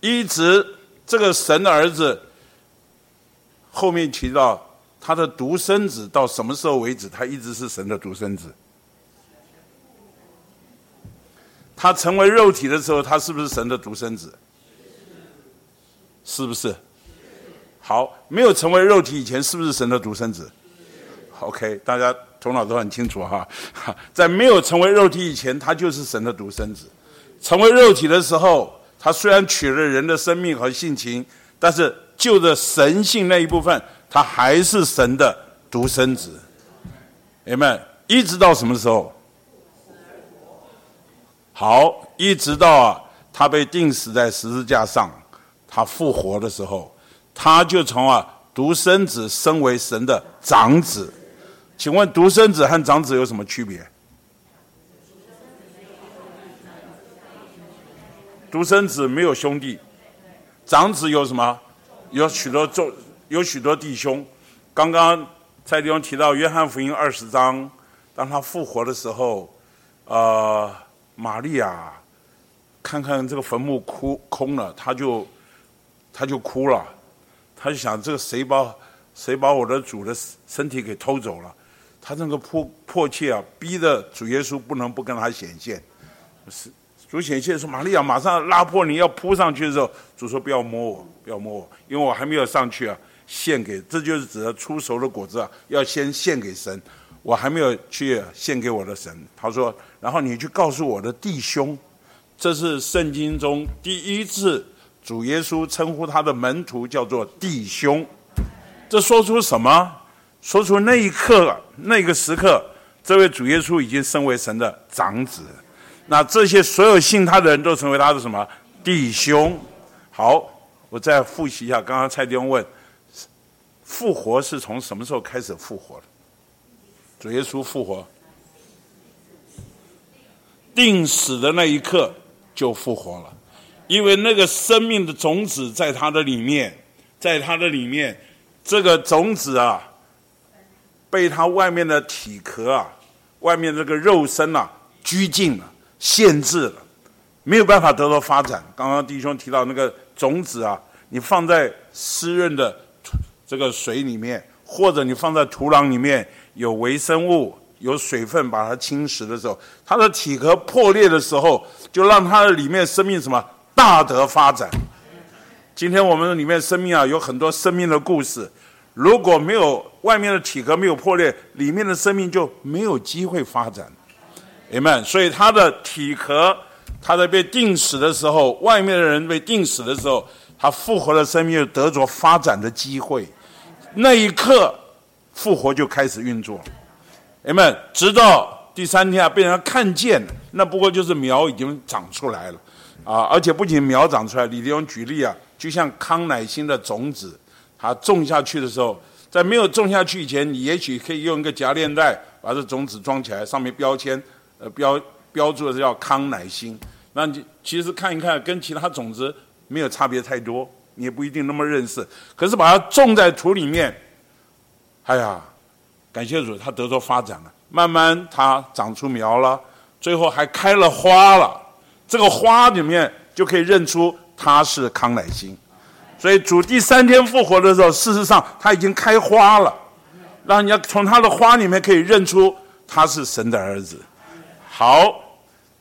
一直这个神的儿子后面提到他的独生子，到什么时候为止，他一直是神的独生子。他成为肉体的时候，他是不是神的独生子？是不是？好，没有成为肉体以前，是不是神的独生子？OK，大家头脑都很清楚哈。在没有成为肉体以前，他就是神的独生子。成为肉体的时候，他虽然取了人的生命和性情，但是就着神性那一部分，他还是神的独生子。你们一直到什么时候？好，一直到啊，他被钉死在十字架上，他复活的时候，他就从啊独生子升为神的长子。请问独生子和长子有什么区别？独生子没有兄弟，长子有什么？有许多众，有许多弟兄。刚刚蔡弟兄提到约翰福音二十章。当他复活的时候，呃，玛利亚看看这个坟墓哭空了，他就他就哭了，他就想这个谁把谁把我的主的身体给偷走了？他那个迫迫切啊，逼着主耶稣不能不跟他显现。是主显现说：“玛利亚，马上拉破你要扑上去的时候，主说不要摸我，不要摸我，因为我还没有上去啊，献给这就是指的出熟的果子啊，要先献给神。”我还没有去献给我的神，他说：“然后你去告诉我的弟兄，这是圣经中第一次主耶稣称呼他的门徒叫做弟兄。这说出什么？说出那一刻那个时刻，这位主耶稣已经身为神的长子。那这些所有信他的人都成为他的什么弟兄？好，我再复习一下，刚刚蔡弟兄问：复活是从什么时候开始复活的？”主耶稣复活，定死的那一刻就复活了，因为那个生命的种子在他的里面，在他的里面，这个种子啊，被他外面的体壳啊，外面这个肉身啊拘禁了、限制了，没有办法得到发展。刚刚弟兄提到那个种子啊，你放在湿润的这个水里面，或者你放在土壤里面。有微生物、有水分把它侵蚀的时候，它的体壳破裂的时候，就让它的里面生命什么大得发展。今天我们里面生命啊，有很多生命的故事。如果没有外面的体壳没有破裂，里面的生命就没有机会发展。明白？所以它的体壳，它在被定死的时候，外面的人被定死的时候，它复活的生命又得着发展的机会。那一刻。复活就开始运作，人们直到第三天啊，被人看见，那不过就是苗已经长出来了，啊，而且不仅苗长出来，李弟兄举例啊，就像康乃馨的种子，它种下去的时候，在没有种下去以前，你也许可以用一个夹链袋把这种子装起来，上面标签，呃，标标注的是叫康乃馨，那你其实看一看，跟其他种子没有差别太多，你也不一定那么认识，可是把它种在土里面。哎呀，感谢主，他得着发展了，慢慢他长出苗了，最后还开了花了。这个花里面就可以认出他是康乃馨。所以主第三天复活的时候，事实上他已经开花了，让人家从他的花里面可以认出他是神的儿子。好，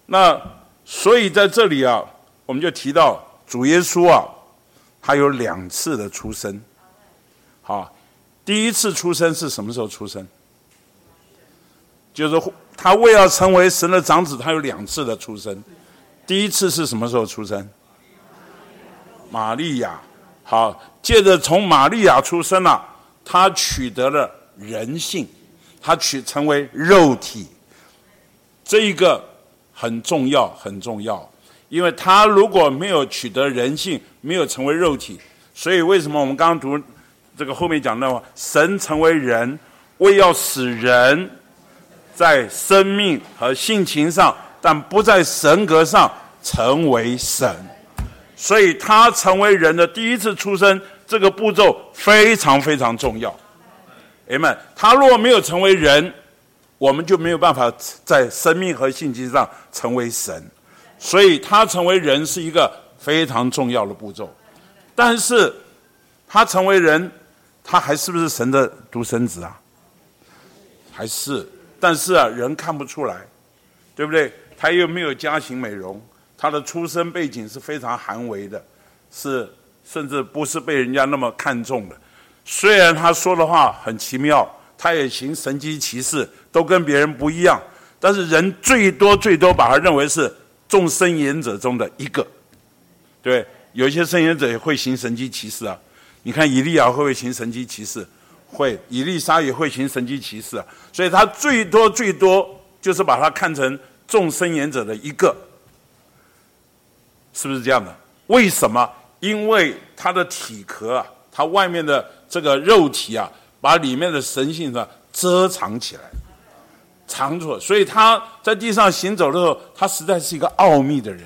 那所以在这里啊，我们就提到主耶稣啊，他有两次的出生，好。第一次出生是什么时候出生？就是他为要成为神的长子，他有两次的出生。第一次是什么时候出生？玛利亚，好，借着从玛利亚出生了，他取得了人性，他取成为肉体，这一个很重要，很重要，因为他如果没有取得人性，没有成为肉体，所以为什么我们刚刚读？这个后面讲到，神成为人，为要使人在生命和性情上，但不在神格上成为神。所以他成为人的第一次出生，这个步骤非常非常重要。哎们，他若没有成为人，我们就没有办法在生命和性情上成为神。所以他成为人是一个非常重要的步骤。但是他成为人。他还是不是神的独生子啊？还是，但是啊，人看不出来，对不对？他又没有家庭美容，他的出生背景是非常寒微的，是甚至不是被人家那么看重的。虽然他说的话很奇妙，他也行神机骑士，都跟别人不一样，但是人最多最多把他认为是众生言者中的一个。对，有些圣言者也会行神机骑士啊。你看以利亚会不会行神迹骑士？会，以利沙也会行神迹骑士啊。所以他最多最多就是把他看成众生言者的一个，是不是这样的？为什么？因为他的体壳啊，他外面的这个肉体啊，把里面的神性呢遮藏起来，藏住了。所以他在地上行走的时候，他实在是一个奥秘的人，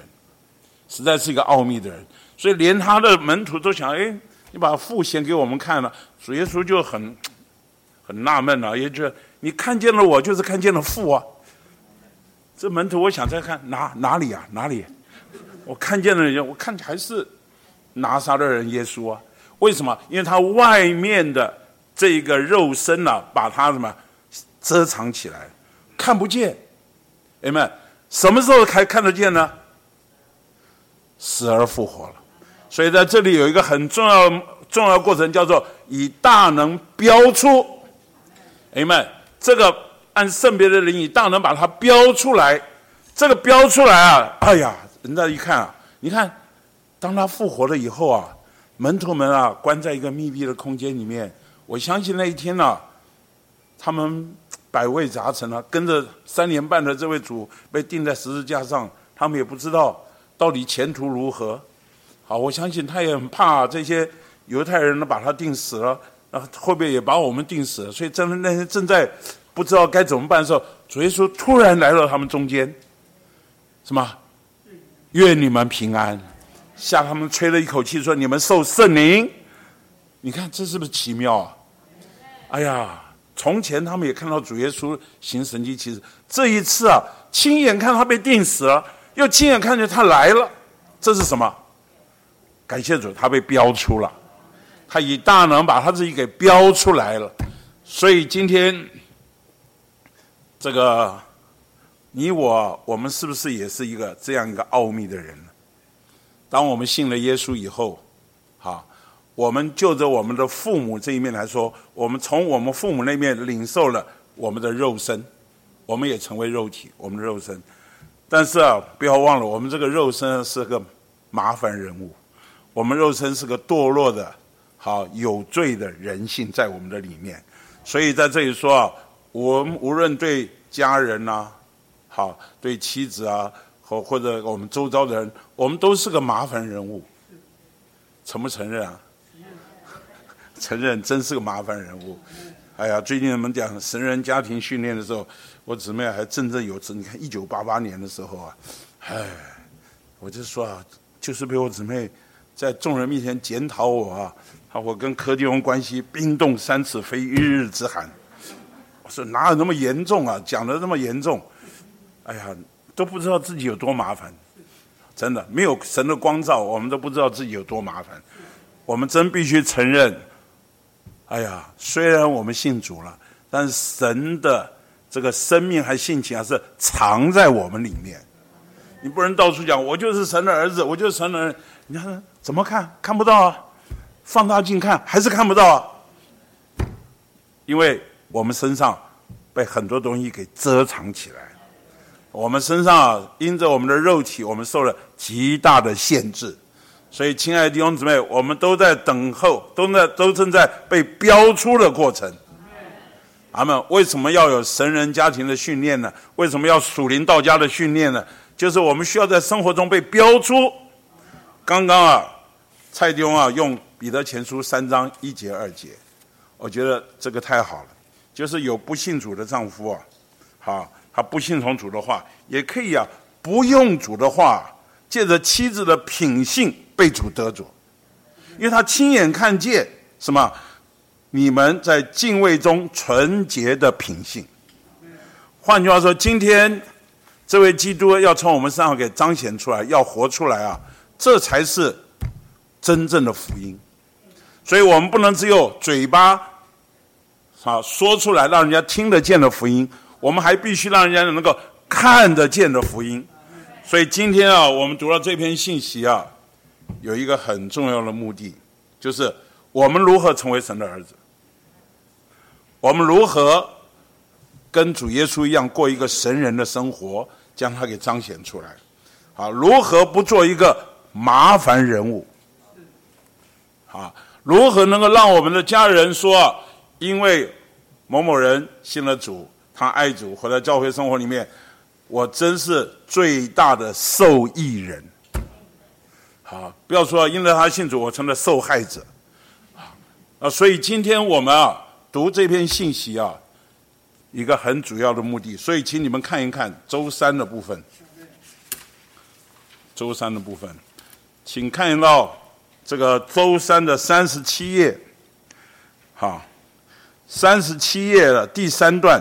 实在是一个奥秘的人。所以连他的门徒都想，哎。你把父显给我们看了，主耶稣就很很纳闷啊，也就你看见了我，就是看见了父啊。这门徒，我想再看哪哪里啊？哪里？我看见了人，我看还是拿撒勒人耶稣啊？为什么？因为他外面的这个肉身呢，把他什么遮藏起来，看不见。哎们，什么时候才看得见呢？死而复活了。所以在这里有一个很重要重要过程，叫做以大能标出。哎们，这个按圣别的灵以大能把它标出来。这个标出来啊，哎呀，人家一看啊，你看，当他复活了以后啊。门徒们啊，关在一个密闭的空间里面。我相信那一天呢，他们百味杂陈啊，跟着三年半的这位主被钉在十字架上，他们也不知道到底前途如何。好，我相信他也很怕这些犹太人呢把他钉死了，那会不会也把我们钉死了？所以正那些正在不知道该怎么办的时候，主耶稣突然来到他们中间，什么？愿你们平安。向他们吹了一口气，说：“你们受圣灵。”你看这是不是奇妙啊？哎呀，从前他们也看到主耶稣行神迹奇事，这一次啊，亲眼看他被钉死了，又亲眼看见他来了，这是什么？感谢主，他被标出了，他以大能把他自己给标出来了。所以今天，这个你我，我们是不是也是一个这样一个奥秘的人？当我们信了耶稣以后，好，我们就着我们的父母这一面来说，我们从我们父母那面领受了我们的肉身，我们也成为肉体，我们的肉身。但是啊，不要忘了，我们这个肉身是个麻烦人物，我们肉身是个堕落的，好有罪的人性在我们的里面。所以在这里说啊，我们无论对家人呐，好对妻子啊。或或者我们周遭的人，我们都是个麻烦人物，承不承认啊？承认，真是个麻烦人物。哎呀，最近我们讲神人家庭训练的时候，我姊妹还振振有词。你看，一九八八年的时候啊，唉，我就说啊，就是被我姊妹在众人面前检讨我啊，他，我跟柯迪翁关系冰冻三尺非一日之寒。我说哪有那么严重啊？讲的那么严重？哎呀。都不知道自己有多麻烦，真的没有神的光照，我们都不知道自己有多麻烦。我们真必须承认，哎呀，虽然我们信主了，但是神的这个生命还性情还是藏在我们里面。你不能到处讲我就是神的儿子，我就是神的儿。你看怎么看？看不到啊！放大镜看还是看不到啊！因为我们身上被很多东西给遮藏起来。我们身上啊因着我们的肉体，我们受了极大的限制，所以，亲爱的弟兄姊妹，我们都在等候，都在都正在被标出的过程。阿们。为什么要有神人家庭的训练呢？为什么要属灵道家的训练呢？就是我们需要在生活中被标出。刚刚啊，蔡弟兄啊，用彼得前书三章一节二节，我觉得这个太好了。就是有不信主的丈夫啊，好。他不信从主的话，也可以啊，不用主的话，借着妻子的品性被主得主，因为他亲眼看见什么？你们在敬畏中纯洁的品性。换句话说，今天这位基督要从我们身上给彰显出来，要活出来啊，这才是真正的福音。所以我们不能只有嘴巴啊说出来，让人家听得见的福音。我们还必须让人家能够看得见的福音，所以今天啊，我们读到这篇信息啊，有一个很重要的目的，就是我们如何成为神的儿子，我们如何跟主耶稣一样过一个神人的生活，将他给彰显出来，啊，如何不做一个麻烦人物，啊，如何能够让我们的家人说，因为某某人信了主。他爱主，活在教会生活里面，我真是最大的受益人。好，不要说因为他信主，我成了受害者。啊，所以今天我们啊读这篇信息啊，一个很主要的目的，所以请你们看一看周三的部分。周三的部分，请看到这个周三的三十七页。好。三十七页的第三段，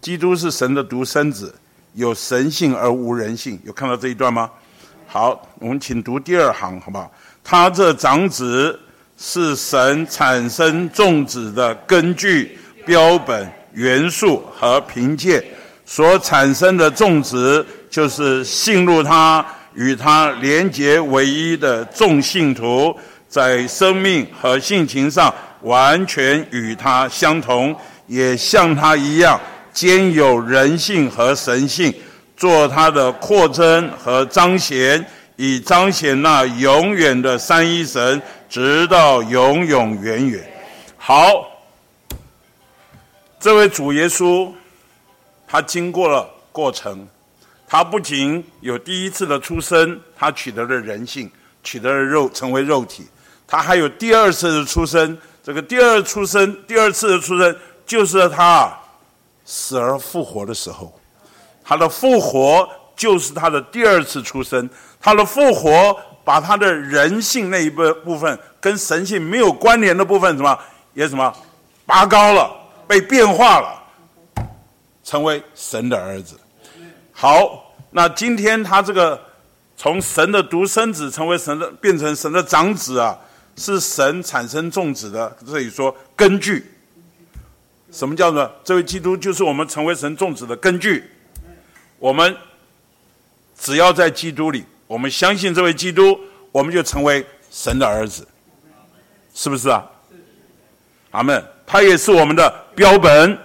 基督是神的独生子，有神性而无人性，有看到这一段吗？好，我们请读第二行，好不好？他这长子是神产生众子的根据、标本、元素和凭借所产生的众子，就是信入他、与他连结唯一的众信徒，在生命和性情上完全与他相同，也像他一样兼有人性和神性，做他的扩增和彰显。以彰显那永远的三一神，直到永永远远。好，这位主耶稣，他经过了过程，他不仅有第一次的出生，他取得了人性，取得了肉，成为肉体，他还有第二次的出生。这个第二出生，第二次的出生，就是他死而复活的时候，他的复活就是他的第二次出生。他的复活，把他的人性那一部部分跟神性没有关联的部分，什么也什么拔高了，被变化了，成为神的儿子。好，那今天他这个从神的独生子成为神的，变成神的长子啊，是神产生众子的。这里说根据，什么叫做这位基督就是我们成为神众子的根据。我们只要在基督里。我们相信这位基督，我们就成为神的儿子，是不是啊？阿门。他也是我们的标本。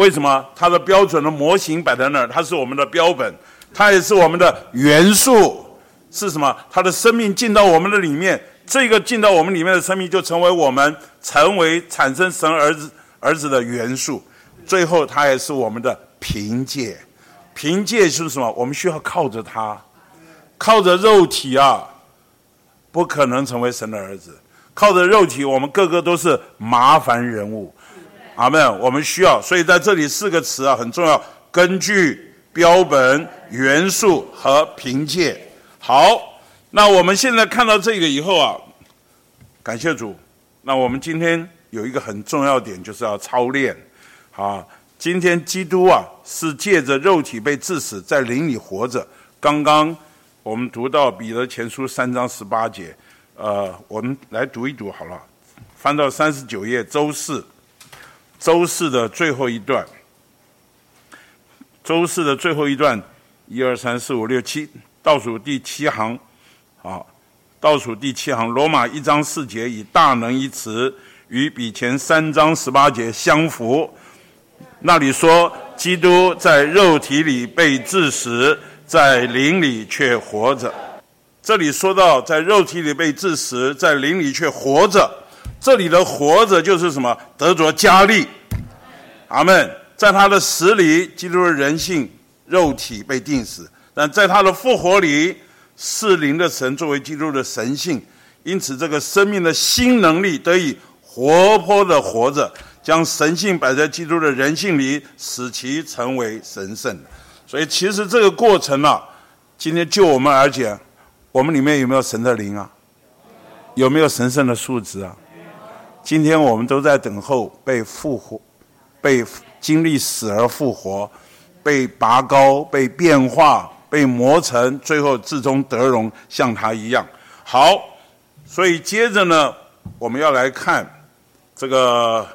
为什么？他的标准的模型摆在那儿，他是我们的标本。他也是我们的元素。是什么？他的生命进到我们的里面，这个进到我们里面的生命，就成为我们成为产生神儿子儿子的元素。最后，他也是我们的凭借。凭借是什么？我们需要靠着他。靠着肉体啊，不可能成为神的儿子。靠着肉体，我们个个都是麻烦人物。阿门。我们需要，所以在这里四个词啊很重要：根据、标本、元素和凭借。好，那我们现在看到这个以后啊，感谢主。那我们今天有一个很重要点，就是要操练。啊，今天基督啊是借着肉体被致死，在灵里活着。刚刚。我们读到彼得前书三章十八节，呃，我们来读一读好了。翻到三十九页，周四，周四的最后一段，周四的最后一段，一二三四五六七，倒数第七行，好，倒数第七行，罗马一章四节以大能一词与比前三章十八节相符。那里说，基督在肉体里被治死。在灵里却活着，这里说到在肉体里被治死，在灵里却活着。这里的活着就是什么？得着加力。阿门。在他的死里，基督的人性肉体被定死；但在他的复活里，是灵的神作为基督的神性，因此这个生命的新能力得以活泼的活着，将神性摆在基督的人性里，使其成为神圣。所以，其实这个过程呢，今天就我们而言，我们里面有没有神的灵啊？有没有神圣的素质啊？今天我们都在等候被复活，被经历死而复活，被拔高、被变化、被磨成，最后至终得荣，像他一样。好，所以接着呢，我们要来看这个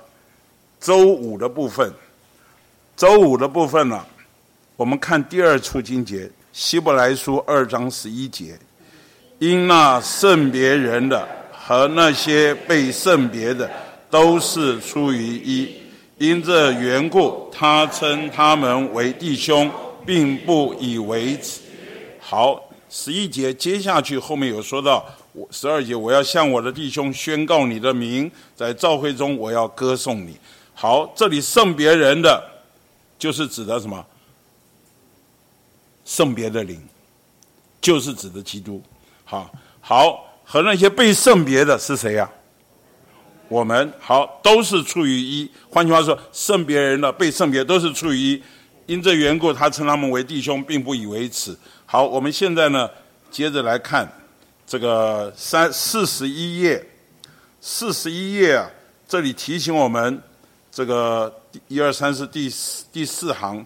周五的部分。周五的部分呢？我们看第二处经节，《希伯来书》二章十一节，因那圣别人的和那些被圣别的，都是出于一。因这缘故，他称他们为弟兄，并不以为耻。好，十一节接下去后面有说到，十二节我要向我的弟兄宣告你的名，在召会中我要歌颂你。好，这里圣别人的，就是指的什么？圣别的灵，就是指的基督。好，好和那些被圣别的是谁呀？我们好都是出于一。换句话说，圣别人的被圣别都是出于一。因这缘故，他称他们为弟兄，并不以为耻。好，我们现在呢，接着来看这个三四十一页，四十一页啊，这里提醒我们，这个一二三四第四第四行，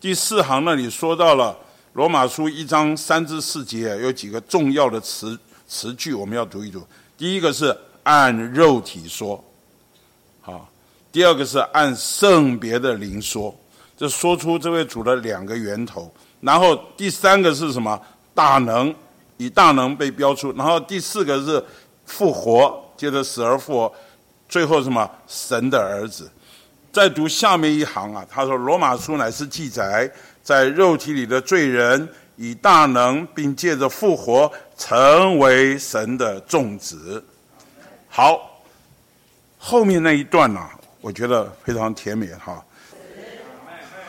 第四行那里说到了罗马书一章三至四节有几个重要的词词句，我们要读一读。第一个是按肉体说，好；第二个是按圣别的灵说，这说出这位主的两个源头。然后第三个是什么？大能，以大能被标出。然后第四个是复活，接着死而复活，最后什么？神的儿子。再读下面一行啊，他说：“罗马书乃是记载，在肉体里的罪人以大能，并借着复活。”成为神的种子。好，后面那一段呢，我觉得非常甜美哈。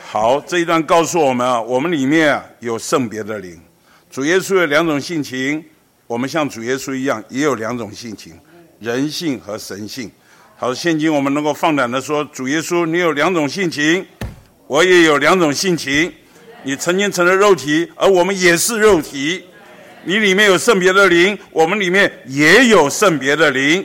好，这一段告诉我们啊，我们里面有圣别的灵。主耶稣有两种性情，我们像主耶稣一样，也有两种性情，人性和神性。好，现今我们能够放胆的说，主耶稣，你有两种性情，我也有两种性情。你曾经成了肉体，而我们也是肉体。你里面有圣别的灵，我们里面也有圣别的灵。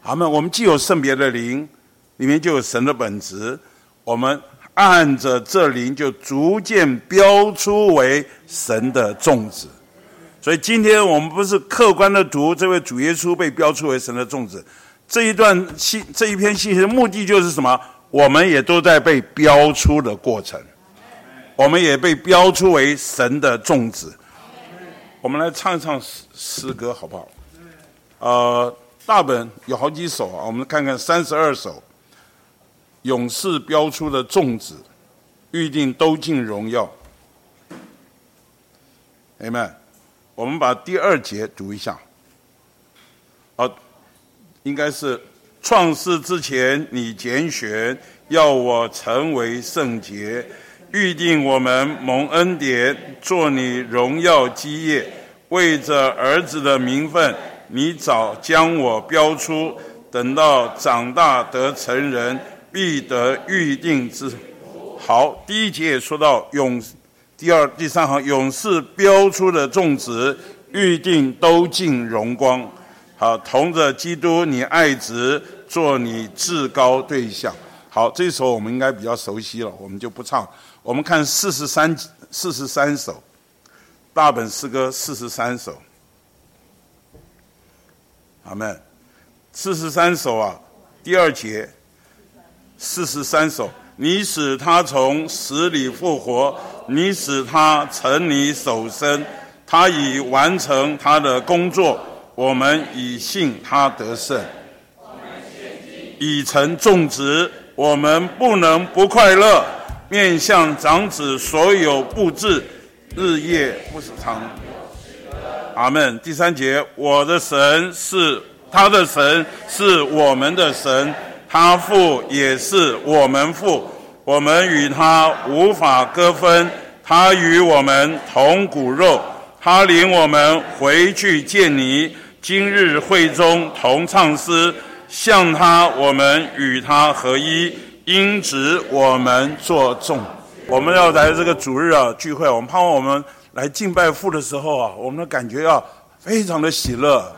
好们，我们既有圣别的灵，里面就有神的本质。我们按着这灵，就逐渐标出为神的种子。所以今天我们不是客观的读这位主耶稣被标出为神的种子，这一段信这一篇信息的目的就是什么？我们也都在被标出的过程，我们也被标出为神的种子。我们来唱一唱诗诗歌好不好？呃，大本有好几首啊，我们看看三十二首。勇士标出的粽子，预定都进荣耀。哎们，我们把第二节读一下。好，应该是创世之前，你拣选要我成为圣洁。预定我们蒙恩典，做你荣耀基业，为着儿子的名分，你早将我标出，等到长大得成人，必得预定之。好，第一节也说到勇，第二、第三行勇士标出的众子，预定都尽荣光。好，同着基督，你爱子，做你至高对象。好，这首我们应该比较熟悉了，我们就不唱。我们看四十三四十三首大本诗歌，四十三首，阿门。四十三首啊，第二节，四十三首，你使他从死里复活，你使他成你手生，他已完成他的工作，我们已信他得胜，已成种植，我们不能不快乐。面向长子所有布置，日夜不长。阿门。第三节，我的神是他的神，是我们的神，他父也是我们父，我们与他无法割分，他与我们同骨肉，他领我们回去见你。今日会中同唱诗，向他，我们与他合一。因此，我们做众，我们要来这个主日啊聚会，我们盼望我们来敬拜父的时候啊，我们的感觉要非常的喜乐。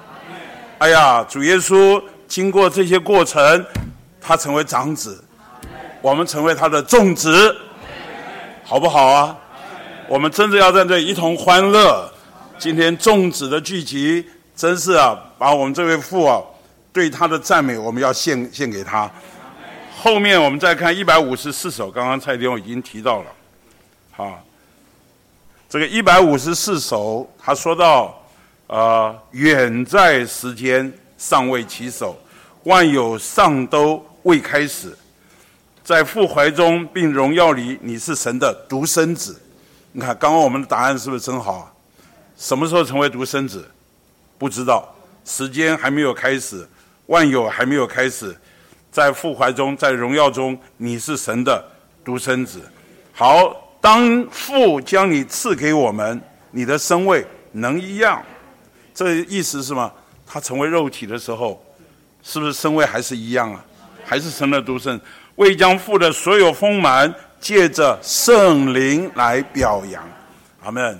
哎呀，主耶稣经过这些过程，他成为长子，我们成为他的众子，好不好啊？我们真的要在这一同欢乐。今天众子的聚集，真是啊，把我们这位父啊对他的赞美，我们要献献给他。后面我们再看一百五十四首，刚刚蔡天我已经提到了，好，这个一百五十四首，他说到，呃，远在时间尚未起手，万有尚都未开始，在父怀中并荣耀里，你是神的独生子。你看，刚刚我们的答案是不是真好？什么时候成为独生子？不知道，时间还没有开始，万有还没有开始。在父怀中，在荣耀中，你是神的独生子。好，当父将你赐给我们，你的身位能一样？这意思是什么？他成为肉体的时候，是不是身位还是一样啊？还是神的独生？未将父的所有丰满，借着圣灵来表扬。阿门。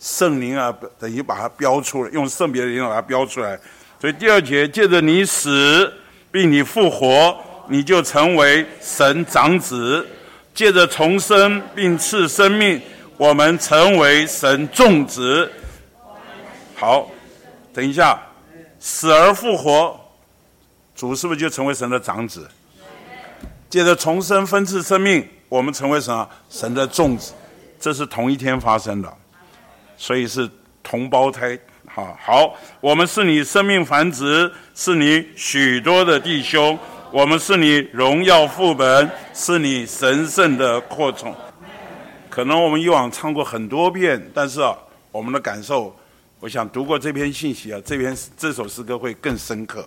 圣灵啊，等于把它标出来，用圣别的灵把它标出来。所以第二节，借着你死。并你复活，你就成为神长子；借着重生并赐生命，我们成为神众子。好，等一下，死而复活，主是不是就成为神的长子？借着重生分赐生命，我们成为什么？神的众子。这是同一天发生的，所以是同胞胎。啊好，我们是你生命繁殖，是你许多的弟兄，我们是你荣耀副本，是你神圣的扩充。可能我们以往唱过很多遍，但是啊，我们的感受，我想读过这篇信息啊，这篇这首诗歌会更深刻，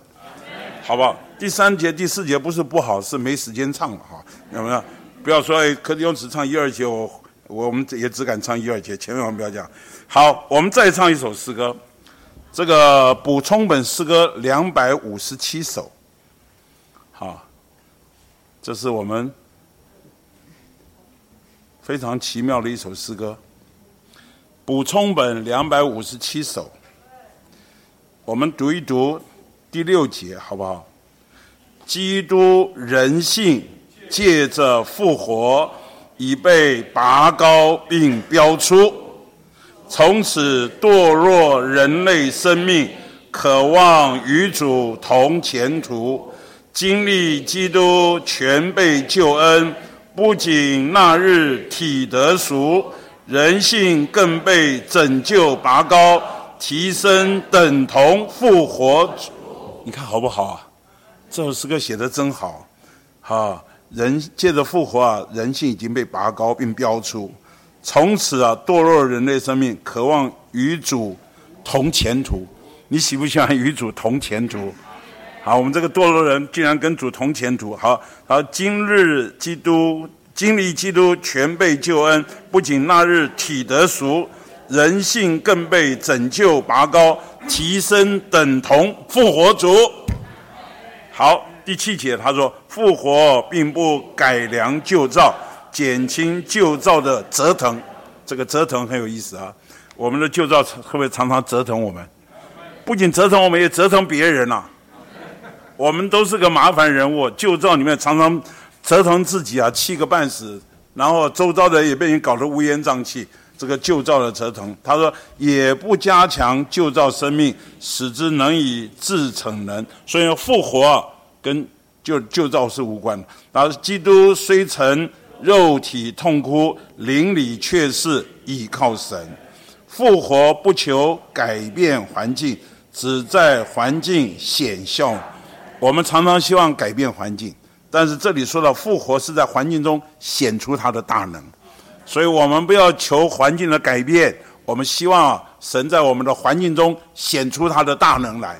好不好？第三节、第四节不是不好，是没时间唱了哈，有没有？不要说哎，柯弟兄只唱一二节，我。我们也只敢唱一二节，千万不要讲。好，我们再唱一首诗歌，这个补充本诗歌两百五十七首。好，这是我们非常奇妙的一首诗歌。补充本两百五十七首，我们读一读第六节，好不好？基督人性借着复活。已被拔高并标出，从此堕落人类生命，渴望与主同前途，经历基督全被救恩，不仅那日体得赎，人性更被拯救拔高，提升等同复活。你看好不好啊？这首诗歌写的真好，好。人借着复活啊，人性已经被拔高并标出，从此啊，堕落人类生命渴望与主同前途。你喜不喜欢与主同前途？好，我们这个堕落人竟然跟主同前途。好，好，今日基督经历基督全被救恩，不仅那日体得赎，人性更被拯救拔高，提升等同复活主。好。第七节，他说：“复活并不改良旧造，减轻旧造的折腾。这个折腾很有意思啊！我们的旧造会不会常常折腾我们？不仅折腾我们，也折腾别人呐。我们都是个麻烦人物，旧造里面常常折腾自己啊，气个半死，然后周遭的也被你搞得乌烟瘴气。这个旧造的折腾，他说也不加强旧造生命，使之能以自成能。所以复活。”跟旧旧造是无关的。然后，基督虽曾肉体痛哭，灵里却是倚靠神。复活不求改变环境，只在环境显效。我们常常希望改变环境，但是这里说到复活是在环境中显出他的大能。所以我们不要求环境的改变，我们希望神在我们的环境中显出他的大能来。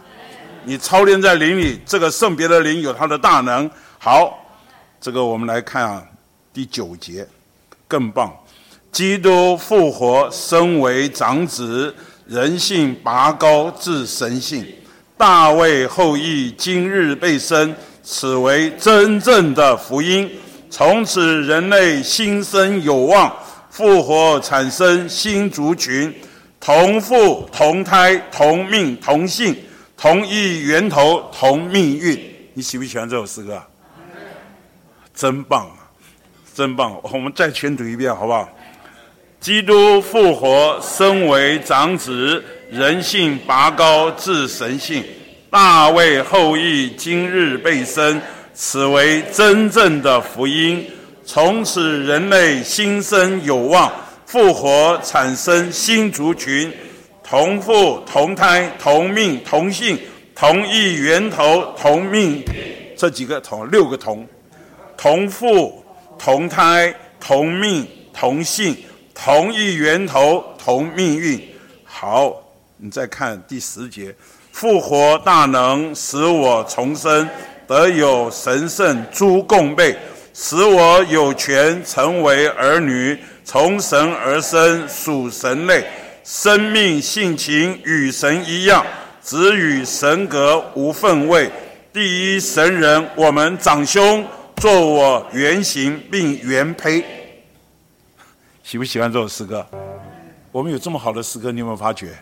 你操练在灵里，这个圣别的灵有它的大能。好，这个我们来看啊，第九节更棒。基督复活，身为长子，人性拔高至神性。大卫后裔今日被生，此为真正的福音。从此人类新生有望，复活产生新族群，同父同胎同命同姓。同一源头，同命运。你喜不喜欢这首诗歌？真棒，真棒！我们再全读一遍，好不好？基督复活，身为长子，人性拔高至神性。大卫后裔今日被生，此为真正的福音。从此人类新生有望，复活产生新族群。同父同胎同命同姓同一源头同命，这几个同六个同，同父同胎同命同姓同一源头同命运。好，你再看第十节，复活大能使我重生，得有神圣诸共备，使我有权成为儿女，从神而生属神类。生命性情与神一样，只与神格无分位。第一神人，我们长兄做我原型并原胚。喜不喜欢这首诗歌？我们有这么好的诗歌，你有没有发觉？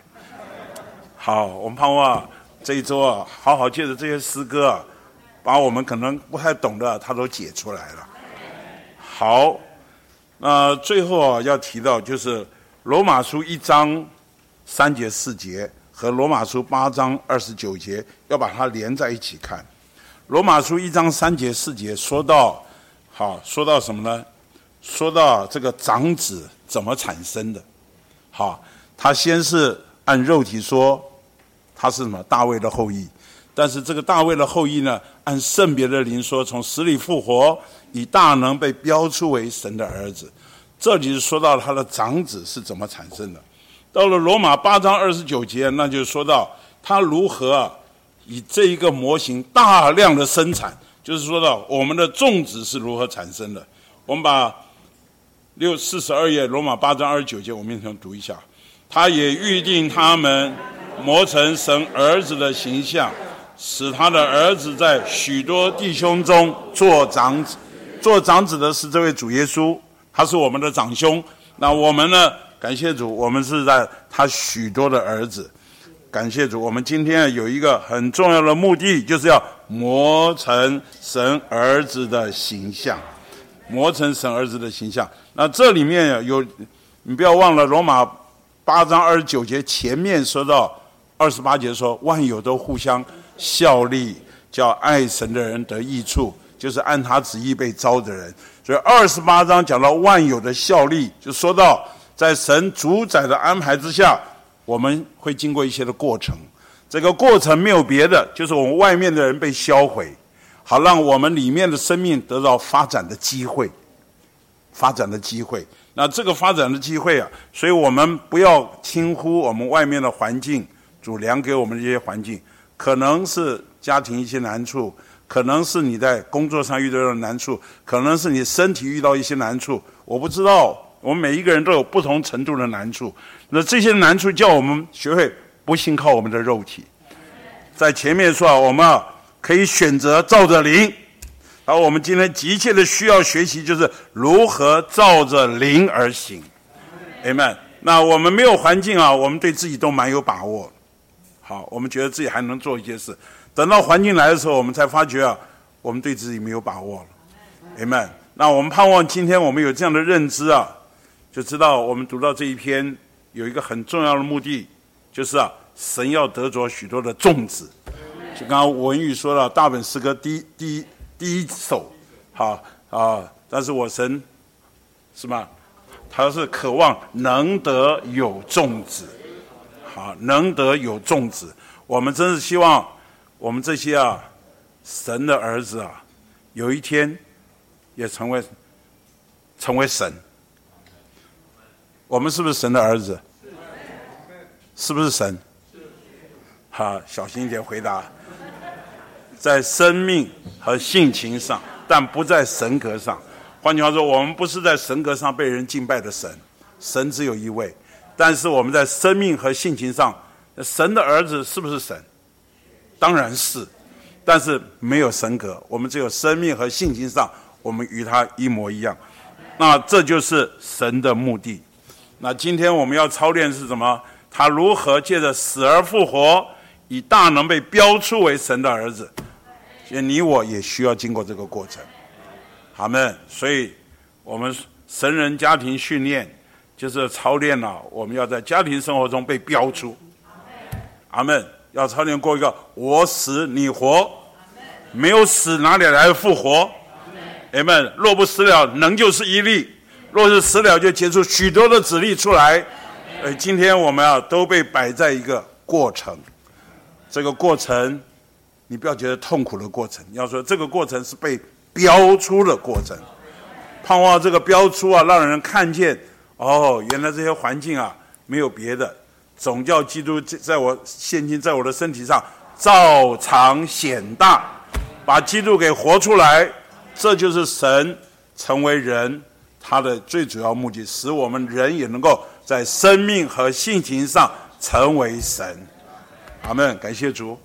好，我们盼望这一周啊，好好借着这些诗歌啊，把我们可能不太懂的，他都解出来了。好，那最后啊，要提到就是罗马书一章三节四节和罗马书八章二十九节，要把它连在一起看。罗马书一章三节四节说到，好，说到什么呢？说到这个长子怎么产生的？好，他先是按肉体说，他是什么大卫的后裔。但是这个大卫的后裔呢，按圣别的灵说，从死里复活，以大能被标出为神的儿子。这里是说到他的长子是怎么产生的。到了罗马八章二十九节，那就说到他如何以这一个模型大量的生产，就是说到我们的种子是如何产生的。我们把六四十二页罗马八章二十九节，我们一同读一下。他也预定他们磨成神儿子的形象。使他的儿子在许多弟兄中做长子，做长子的是这位主耶稣，他是我们的长兄。那我们呢？感谢主，我们是在他许多的儿子。感谢主，我们今天有一个很重要的目的，就是要磨成神儿子的形象，磨成神儿子的形象。那这里面有，你不要忘了罗马八章二十九节前面说到二十八节说万有都互相。效力叫爱神的人得益处，就是按他旨意被招的人。所以二十八章讲到万有的效力，就说到在神主宰的安排之下，我们会经过一些的过程。这个过程没有别的，就是我们外面的人被销毁，好让我们里面的生命得到发展的机会。发展的机会，那这个发展的机会啊，所以我们不要轻忽我们外面的环境，主粮给我们这些环境。可能是家庭一些难处，可能是你在工作上遇到的难处，可能是你身体遇到一些难处。我不知道，我们每一个人都有不同程度的难处。那这些难处叫我们学会不信靠我们的肉体。在前面说啊，我们啊可以选择照着灵，而我们今天急切的需要学习就是如何照着灵而行。Amen。那我们没有环境啊，我们对自己都蛮有把握。好，我们觉得自己还能做一些事，等到环境来的时候，我们才发觉啊，我们对自己没有把握了。Amen。那我们盼望今天我们有这样的认知啊，就知道我们读到这一篇有一个很重要的目的，就是啊，神要得着许多的种子。就刚刚文宇说了，大本诗歌第一第一第一首，好啊，但是我神是吗？他是渴望能得有种子。好，能得有种子，我们真是希望我们这些啊，神的儿子啊，有一天也成为成为神。我们是不是神的儿子？是不是神？好，小心一点回答。在生命和性情上，但不在神格上。换句话说，我们不是在神格上被人敬拜的神，神只有一位。但是我们在生命和性情上，神的儿子是不是神？当然是，但是没有神格。我们只有生命和性情上，我们与他一模一样。那这就是神的目的。那今天我们要操练是什么？他如何借着死而复活，以大能被标出为神的儿子？你我也需要经过这个过程。好们，所以我们神人家庭训练。就是操练了，我们要在家庭生活中被标出。阿门。要操练过一个我死你活，没有死哪里来复活？阿门。若不死了，能就是一粒；若是死了，就结出许多的子粒出来。呃，今天我们啊都被摆在一个过程，这个过程你不要觉得痛苦的过程，要说这个过程是被标出的过程。盼望这个标出啊，让人看见。哦，原来这些环境啊，没有别的，总叫基督在我现今在我的身体上照常显大，把基督给活出来，这就是神成为人他的最主要目的，使我们人也能够在生命和性情上成为神。阿门，感谢主。